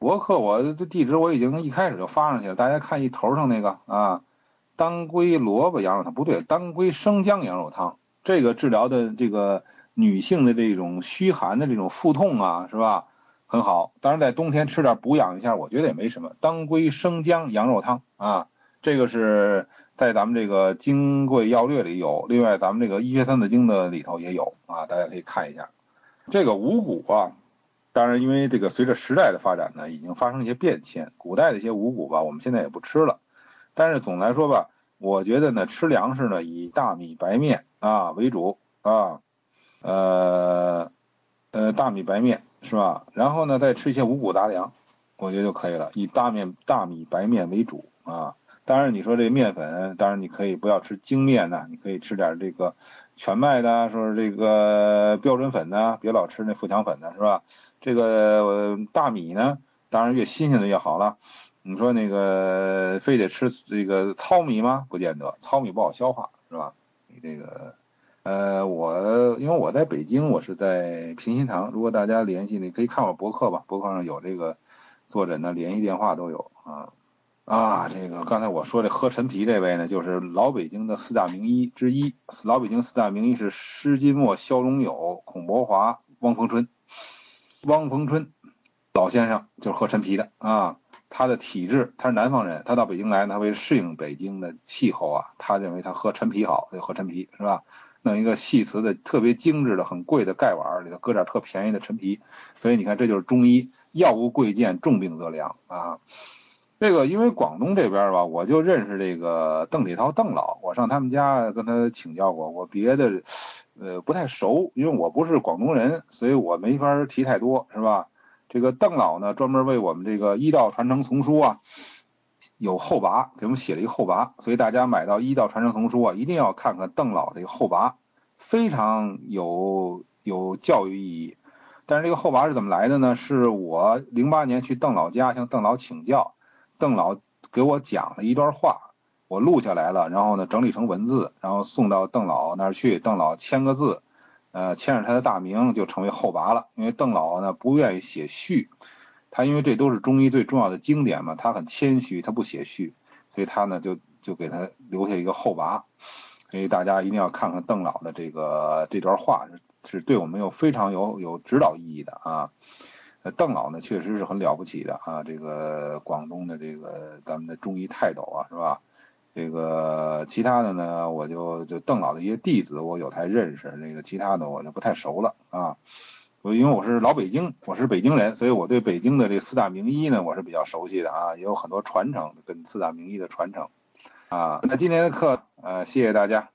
Speaker 1: 博客我的地址我已经一开始就发上去了，大家看一头上那个啊，当归萝卜羊肉汤不对，当归生姜羊肉汤。这个治疗的这个女性的这种虚寒的这种腹痛啊，是吧？很好。当然在冬天吃点补养一下，我觉得也没什么。当归生姜羊肉汤啊，这个是在咱们这个《金匮要略》里有，另外咱们这个《医学三字经》的里头也有啊，大家可以看一下。这个五谷啊，当然因为这个随着时代的发展呢，已经发生一些变迁。古代的一些五谷吧，我们现在也不吃了。但是总来说吧。我觉得呢，吃粮食呢以大米、白面啊为主啊，呃呃大米、白面是吧？然后呢再吃一些五谷杂粮，我觉得就可以了。以大面、大米、白面为主啊。当然你说这面粉，当然你可以不要吃精面呢，你可以吃点这个全麦的，说是这个标准粉呢，别老吃那富强粉的是吧？这个大米呢，当然越新鲜的越好了。你说那个非得吃这个糙米吗？不见得，糙米不好消化，是吧？你这个，呃，我因为我在北京，我是在平心堂。如果大家联系，你可以看我博客吧，博客上有这个坐诊的联系电话都有啊。啊，这个刚才我说这喝陈皮这位呢，就是老北京的四大名医之一。老北京四大名医是施金墨、肖荣友、孔伯华、汪逢春。汪逢春老先生就是喝陈皮的啊。他的体质，他是南方人，他到北京来，他为适应北京的气候啊，他认为他喝陈皮好，就喝陈皮是吧？弄一个细瓷的、特别精致的、很贵的盖碗里头搁点特便宜的陈皮，所以你看这就是中医，药物贵贱，重病则良啊。这个因为广东这边吧，我就认识这个邓铁涛邓老，我上他们家跟他请教过，我别的呃不太熟，因为我不是广东人，所以我没法提太多，是吧？这个邓老呢，专门为我们这个医道传承丛书啊，有后拔，给我们写了一个后拔，所以大家买到医道传承丛书啊，一定要看看邓老这个后拔，非常有有教育意义。但是这个后拔是怎么来的呢？是我零八年去邓老家向邓老请教，邓老给我讲了一段话，我录下来了，然后呢整理成文字，然后送到邓老那儿去，邓老签个字。呃，签上他的大名就成为后拔了，因为邓老呢不愿意写序，他因为这都是中医最重要的经典嘛，他很谦虚，他不写序，所以他呢就就给他留下一个后拔，所以大家一定要看看邓老的这个这段话是对我们有非常有有指导意义的啊。邓老呢确实是很了不起的啊，这个广东的这个咱们的中医泰斗啊，是吧？这个其他的呢，我就就邓老的一些弟子，我有才认识。这个其他的我就不太熟了啊。我因为我是老北京，我是北京人，所以我对北京的这四大名医呢，我是比较熟悉的啊，也有很多传承跟四大名医的传承啊。那今天的课，呃，谢谢大家。